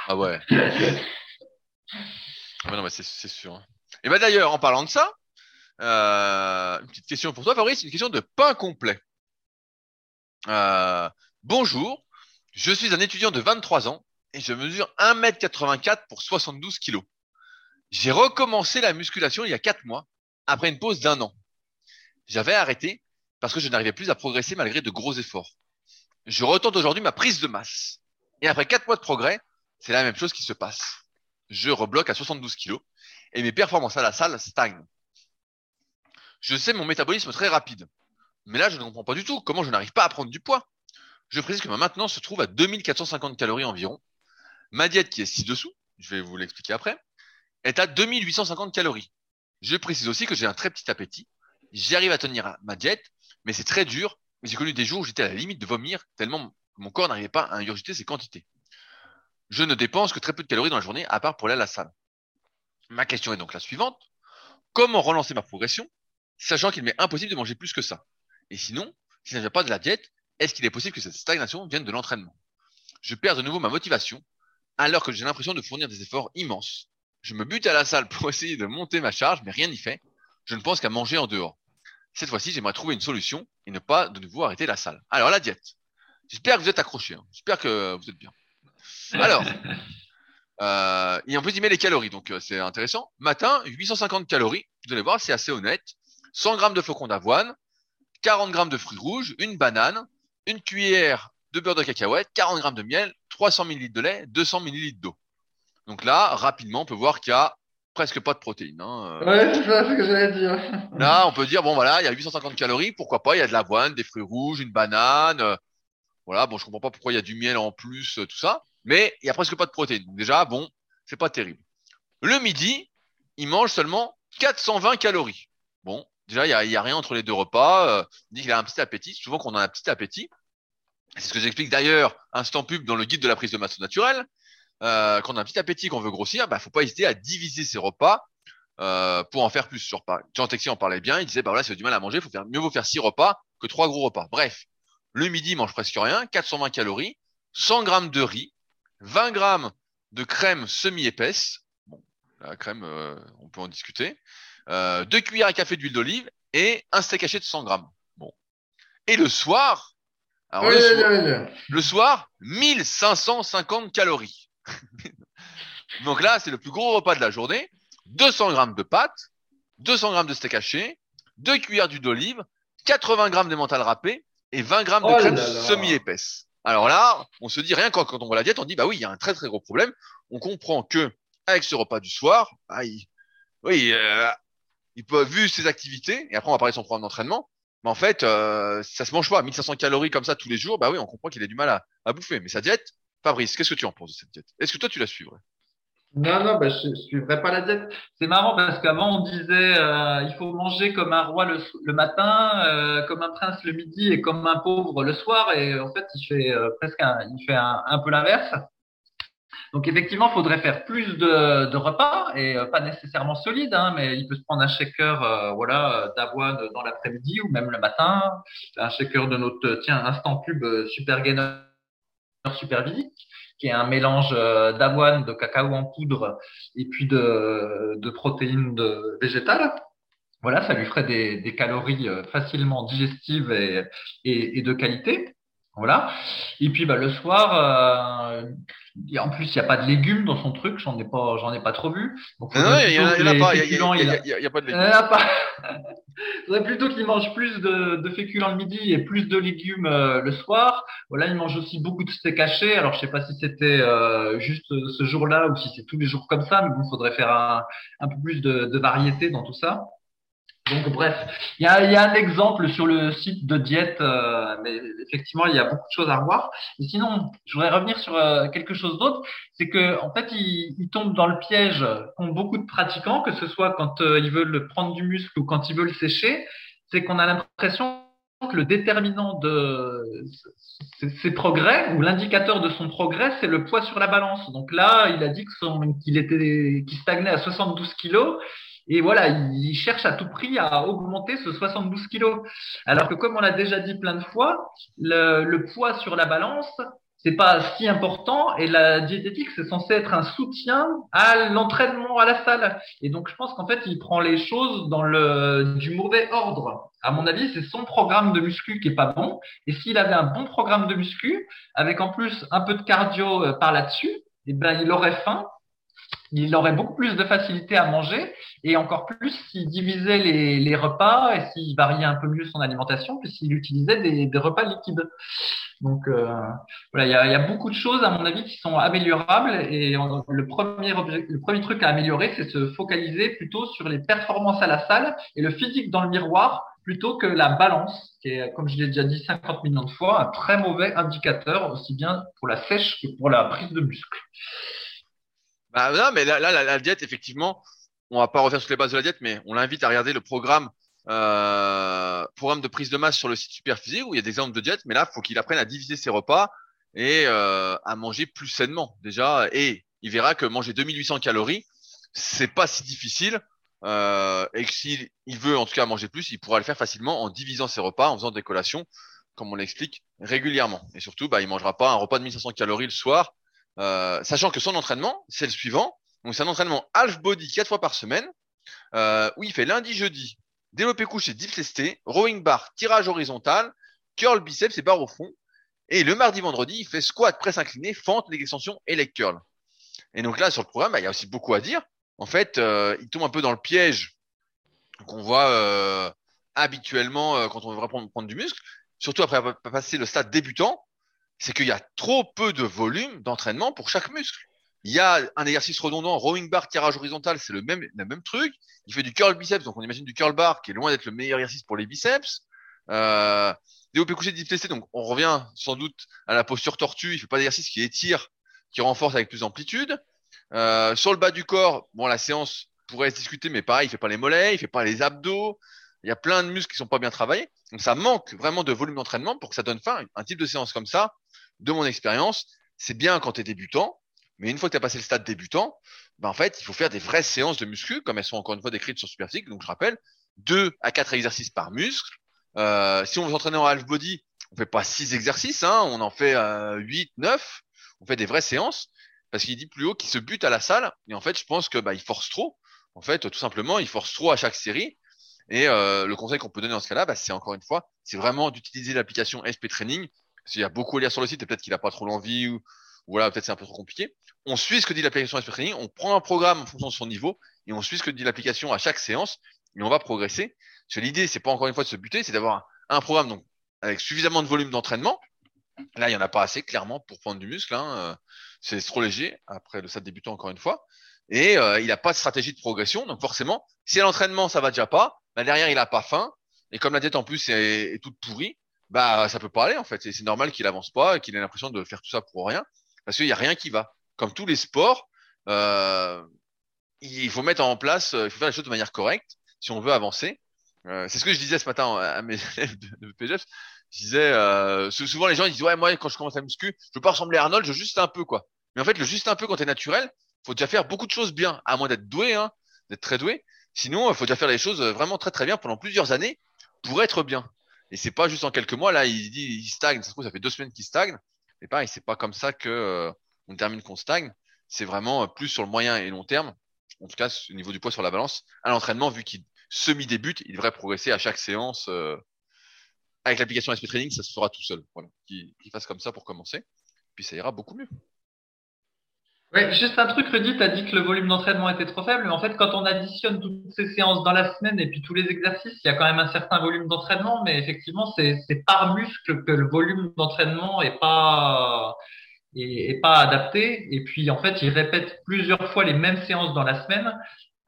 Ah ouais. Ah bah non, mais c'est, sûr. hein. Et ben d'ailleurs, en parlant de ça, euh, une petite question pour toi, Fabrice, une question de pain complet. Euh, bonjour, je suis un étudiant de 23 ans et je mesure 1m84 pour 72 kilos. J'ai recommencé la musculation il y a 4 mois, après une pause d'un an. J'avais arrêté parce que je n'arrivais plus à progresser malgré de gros efforts. Je retente aujourd'hui ma prise de masse. Et après 4 mois de progrès, c'est la même chose qui se passe. Je rebloque à 72 kilos et mes performances à la salle stagnent. Je sais mon métabolisme très rapide. Mais là, je ne comprends pas du tout comment je n'arrive pas à prendre du poids. Je précise que ma maintenance se trouve à 2450 calories environ. Ma diète, qui est ci-dessous, je vais vous l'expliquer après, est à 2850 calories. Je précise aussi que j'ai un très petit appétit. J'arrive à tenir ma diète, mais c'est très dur. J'ai connu des jours où j'étais à la limite de vomir tellement mon corps n'arrivait pas à ingurgiter ces quantités. Je ne dépense que très peu de calories dans la journée, à part pour aller à la salle. Ma question est donc la suivante. Comment relancer ma progression, sachant qu'il m'est impossible de manger plus que ça Et sinon, si ça ne vient pas de la diète, est-ce qu'il est possible que cette stagnation vienne de l'entraînement? Je perds de nouveau ma motivation, alors que j'ai l'impression de fournir des efforts immenses. Je me bute à la salle pour essayer de monter ma charge, mais rien n'y fait. Je ne pense qu'à manger en dehors. Cette fois-ci, j'aimerais trouver une solution et ne pas de nouveau arrêter la salle. Alors, la diète. J'espère que vous êtes accrochés. hein. J'espère que vous êtes bien. Alors, euh, et en plus, il met les calories, donc euh, c'est intéressant. Matin, 850 calories. Vous allez voir, c'est assez honnête. 100 grammes de flocons d'avoine, 40 grammes de fruits rouges, une banane, une cuillère de beurre de cacahuète, 40 grammes de miel, 300 ml de lait, 200 ml d'eau. Donc là, rapidement, on peut voir qu'il y a presque pas de protéines. Hein. Euh, Ouais, c'est ça ce que j'allais dire. Là, on peut dire, bon voilà, il y a 850 calories, pourquoi pas, il y a de l'avoine, des fruits rouges, une banane. euh, voilà, bon, je comprends pas pourquoi il y a du miel en plus, euh, tout ça. Mais il y a presque pas de protéines. Donc déjà, bon, c'est pas terrible. Le midi, il mange seulement 420 calories. Bon, déjà, il y a, il a rien entre les deux repas. euh, il dit qu'il a un petit appétit. Souvent qu'on a un petit appétit. C'est ce que j'explique d'ailleurs, instant pub dans le guide de la prise de masse naturelle. Euh, quand on a un petit appétit, qu'on veut grossir, bah, faut pas hésiter à diviser ses repas euh, pour en faire plus sur. Jean Texier en parlait bien. Il disait, bah voilà, avez du mal à manger, faut faire mieux vaut faire six repas que trois gros repas. Bref, le midi, il mange presque rien, 420 calories, 100 grammes de riz, 20 grammes de crème semi-épaisse. Bon, la crème, euh, on peut en discuter. Euh, deux cuillères à café d'huile d'olive et un steak haché de 100 grammes. Bon. Et le soir, alors Oui, le, soir oui, oui. le soir, 1550 calories. Donc là, c'est le plus gros repas de la journée. 200 grammes de pâtes, 200 grammes de steak haché, 2 cuillères d'huile d'olive, 80 grammes d'émental râpé et 20 grammes de Oh crème semi-épaisse. Alors là, on se dit rien quand, quand on voit la diète, on dit bah oui, il y a un très très gros problème. On comprend que avec ce repas du soir, il, oui, euh, il peut vu ses activités et après on va parler de son programme d'entraînement. Mais en fait, euh, ça se mange pas. 1500 calories comme ça tous les jours, bah oui, on comprend qu'il a du mal à, à bouffer. Mais sa diète, Fabrice, qu'est-ce que tu en penses de cette diète? Est-ce que toi tu la suivrais Non, non, bah, je ne suivrai pas la diète. C'est marrant parce qu'avant, on disait euh, il faut manger comme un roi le, matin, euh, comme un prince le midi et comme un pauvre le soir. Et en fait, il fait euh, presque il fait un peu l'inverse. Donc effectivement, il faudrait faire plus de, de repas et pas nécessairement solides, hein, mais il peut se prendre un shaker voilà, d'avoine dans l'après-midi ou même le matin, un shaker de notre tiens instant pub Super Gainer Super Vie qui est un mélange euh, d'avoine, de cacao en poudre et puis de, de protéines de, végétales. Voilà, ça lui ferait des, des calories euh, facilement digestives et, et, et de qualité. Voilà. Et puis bah, le soir, euh, en plus, il n'y a pas de légumes dans son truc, j'en ai pas, j'en ai pas trop vu. Donc, non, il n'y en, a pas, il n'y a, pas de légumes. Il faudrait plutôt qu'il mange plus de, de, féculents le midi et plus de légumes euh, le soir. Voilà, il mange aussi beaucoup de steak haché. Alors, je sais pas si c'était euh, juste ce jour-là ou si c'est tous les jours comme ça, mais bon, il faudrait faire un, un peu plus de, de variété dans tout ça. Donc bref, il y a, y un exemple sur le site de diète, euh, mais effectivement il y a beaucoup de choses à revoir. Et sinon, je voudrais revenir sur euh, quelque chose d'autre, c'est que en fait ils, ils, tombent dans le piège qu'ont beaucoup de pratiquants, que ce soit quand euh, ils veulent prendre du muscle ou quand ils veulent sécher, c'est qu'on a l'impression que le déterminant de ses progrès ou l'indicateur de son progrès, c'est le poids sur la balance. Donc là, il a dit qu'il était qu'il stagnait à 72 kilos et voilà, il cherche à tout prix à augmenter ce 72 kilos. Alors que comme on l'a déjà dit plein de fois, le, poids sur la balance, c'est pas si important et la diététique c'est censé être un soutien à l'entraînement à la salle. Et donc je pense qu'en fait il prend les choses dans le du mauvais ordre. À mon avis, c'est son programme de muscu qui est pas bon. Et s'il avait un bon programme de muscu avec en plus un peu de cardio euh, par là-dessus, eh ben il aurait faim il aurait beaucoup plus de facilité à manger et encore plus s'il divisait les, repas et s'il variait un peu mieux son alimentation puisqu'il utilisait des, des, repas liquides. Donc euh, voilà, il y a, y a, beaucoup de choses à mon avis qui sont améliorables et le premier le premier truc à améliorer, c'est se focaliser plutôt sur les performances à la salle et le physique dans le miroir plutôt que la balance, qui est, comme je l'ai déjà dit 50 millions de fois, un très mauvais indicateur aussi bien pour la sèche que pour la prise de muscle. Bah, non, mais là, là la, diète, effectivement, on va pas refaire sur les bases de la diète, mais on l'invite à regarder le programme, euh, programme de prise de masse sur le site Superphysique où il y a des exemples de diète, mais là, faut qu'il apprenne à diviser ses repas et euh, à manger plus sainement déjà. Et il verra que manger 2800 calories, c'est pas si difficile. Euh, et que s'il il veut en tout cas manger plus, il pourra le faire facilement en divisant ses repas, en faisant des collations, comme on l'explique régulièrement. Et surtout, bah, il mangera pas un repas de 1500 calories le soir euh, sachant que son entraînement, c'est le suivant. Donc, c'est un entraînement half body quatre fois par semaine, euh, où il fait lundi, jeudi, développé couché, dips lesté, rowing bar, tirage horizontal, curl biceps et barre au fond. Et le mardi, vendredi, il fait squat, presse inclinée, fente, leg extension et leg curl. Et donc là, sur le programme, bah, il y a aussi beaucoup à dire. En fait, euh, il tombe un peu dans le piège qu'on voit euh, habituellement euh, quand on veut vraiment prendre du muscle, surtout après avoir passé le stade débutant c'est qu'il y a trop peu de volume d'entraînement pour chaque muscle. Il y a un exercice redondant, rowing bar, tirage horizontal, c'est le même, même truc. Il fait du curl biceps, donc on imagine du curl bar qui est loin d'être le meilleur exercice pour les biceps. Euh, développé couché dips donc on revient sans doute à la posture tortue. Il fait pas d'exercice qui étire, qui renforce avec plus d'amplitude. Euh, sur le bas du corps, bon, la séance pourrait se discuter, mais pareil, il fait pas les mollets, il fait pas les abdos. Il y a plein de muscles qui sont pas bien travaillés. Donc ça manque vraiment de volume d'entraînement pour que ça donne fin. Un type de séance comme ça, de mon expérience, c'est bien quand tu es débutant, mais une fois que tu as passé le stade débutant, ben en fait, il faut faire des vraies séances de muscu, comme elles sont encore une fois décrites sur Superphysique. Donc je rappelle, 2 à 4 exercices par muscle. Euh, si on veut s'entraîner en half body, on fait pas 6 exercices, hein, on en fait euh, 8, 9. On fait des vraies séances, parce qu'il dit plus haut qu'il se bute à la salle. Et en fait, je pense que bah, il force trop. En fait, tout simplement, il force trop à chaque série. Et euh, le conseil qu'on peut donner dans ce cas-là, bah, c'est encore une fois, c'est vraiment d'utiliser l'application SP Training s'il y a beaucoup à lire sur le site peut-être qu'il n'a pas trop l'envie ou, voilà, peut-être c'est un peu trop compliqué. On suit ce que dit l'application Expert Training, on prend un programme en fonction de son niveau et on suit ce que dit l'application à chaque séance et on va progresser. Parce que l'idée, c'est pas encore une fois de se buter, c'est d'avoir un programme donc avec suffisamment de volume d'entraînement. Là, il y en a pas assez clairement pour prendre du muscle. Hein. Euh, c'est trop léger après le stade débutant encore une fois. Et euh, il n'a pas de stratégie de progression. Donc forcément, si l'entraînement ça va déjà pas, bah derrière il a pas faim. Et comme la tête en plus est toute pourrie, bah ça peut pas aller en fait. C'est normal qu'il avance pas qu'il ait l'impression de faire tout ça pour rien, parce qu'il y a rien qui va. Comme tous les sports, euh, il faut mettre en place, il faut faire les choses de manière correcte si on veut avancer. Euh, c'est ce que je disais ce matin à mes élèves de, PGF. Je disais, euh, souvent les gens ils disent ouais moi quand je commence à muscu, je veux pas ressembler à Arnold, je veux juste un peu quoi. Mais en fait le juste un peu quand t'es naturel, faut déjà faire beaucoup de choses bien, à moins d'être doué, hein, d'être très doué. Sinon, il faut déjà faire les choses vraiment très très bien pendant plusieurs années pour être bien. Et c'est pas juste en quelques mois. Là, il dit il stagne. Ça se trouve, ça fait deux semaines qu'il stagne. Mais pareil, c'est pas comme ça que euh, on termine qu'on stagne. C'est vraiment plus sur le moyen et long terme. En tout cas, au niveau du poids sur la balance, à l'entraînement, vu qu'il semi-débute, il devrait progresser à chaque séance. Euh, avec l'application SP Training, ça se fera tout seul. Voilà, qu'il fasse comme ça pour commencer. Puis ça ira beaucoup mieux. Ouais, juste un truc, Rudy, tu as dit que le volume d'entraînement était trop faible, mais en fait, quand on additionne toutes ces séances dans la semaine et puis tous les exercices, il y a quand même un certain volume d'entraînement, mais effectivement, c'est par muscle que le volume d'entraînement est pas est, pas adapté. Et puis, en fait, il répète plusieurs fois les mêmes séances dans la semaine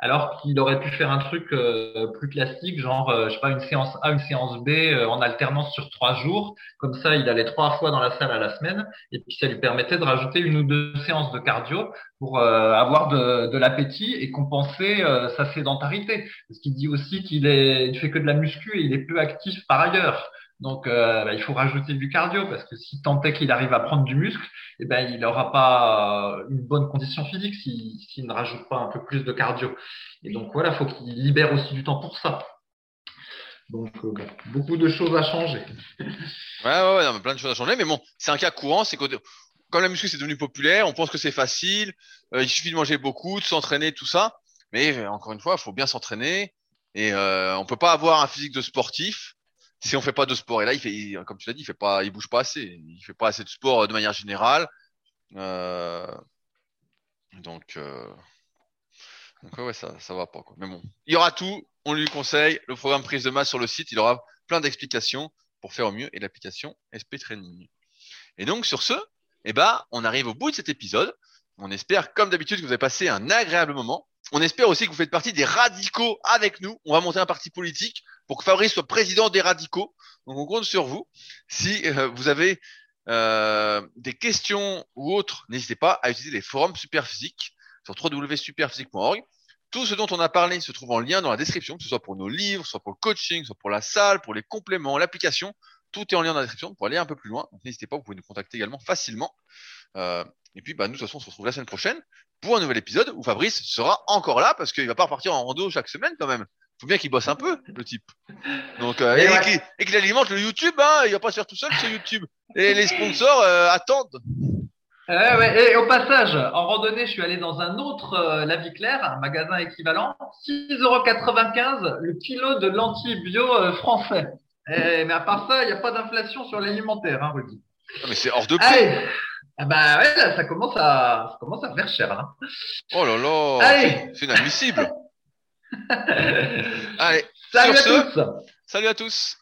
alors qu'il aurait pu faire un truc euh, plus classique, genre, euh, je sais pas, une séance A, une séance B euh, en alternance sur trois jours. Comme ça, il allait trois fois dans la salle à la semaine, et puis ça lui permettait de rajouter une ou deux séances de cardio pour avoir de, l'appétit et compenser sa sédentarité. Parce qu'il dit aussi qu'il est, fait que de la muscu et il est peu actif par ailleurs. Donc, euh, bah, il faut rajouter du cardio parce que si tant est qu'il arrive à prendre du muscle, eh ben, il n'aura pas une bonne condition physique s'il ne rajoute pas un peu plus de cardio. Et donc, voilà, il faut qu'il libère aussi du temps pour ça. Donc, euh, beaucoup de choses à changer. Ouais, ouais, ouais plein de choses à changer. Mais bon, c'est un cas courant. C'est que comme la muscu c'est devenu populaire, on pense que c'est facile. Euh, il suffit de manger beaucoup, de s'entraîner, tout ça. Mais encore une fois, il faut bien s'entraîner. Et euh, on peut pas avoir un physique de sportif si on fait pas de sport. Et là, il fait, comme tu l'as dit, il fait bouge pas assez. Il fait pas assez de sport euh, de manière générale. Euh, donc, euh, ça, ça va pas. Mais bon, il y aura tout. On lui conseille le programme prise de masse sur le site. Il aura plein d'explications pour faire au mieux et l'application SP Training. Et donc sur ce, eh ben, on arrive au bout de cet épisode. On espère, comme d'habitude, que vous avez passé un agréable moment. On espère aussi que vous faites partie des radicaux avec nous. On va monter un parti politique pour que Fabrice soit président des radicaux. Donc on compte sur vous. Si euh, vous avez euh, des questions ou autres, n'hésitez pas à utiliser les forums Superphysique sur www.superphysique.org. Tout ce dont on a parlé se trouve en lien dans la description, que ce soit pour nos livres, soit pour le coaching, soit pour la salle, pour les compléments, l'application. Tout est en lien dans la description pour aller un peu plus loin. Donc n'hésitez pas, vous pouvez nous contacter également facilement. Euh, et puis, bah, nous, de toute façon, on se retrouve la semaine prochaine pour un nouvel épisode où Fabrice sera encore là parce qu'il va pas repartir en rando chaque semaine quand même faut bien qu'il bosse un peu, le type. Donc, euh, et, qu'il alimente le YouTube, hein, il va pas se faire tout seul sur YouTube. Et les sponsors euh, attendent. ouais. Et au passage, en randonnée, je suis allé dans un autre euh, La Vie Claire, un magasin équivalent, 6,95€ le kilo de lentilles bio euh, français. mais à part ça, il n'y a pas d'inflation sur l'alimentaire, hein, Rudy. Ah, mais c'est hors de prix. Ah bah ouais, là, ça commence à, ça commence à faire cher. Hein. Oh là là, c'est inadmissible. Allez, salut à tous. Salut à tous.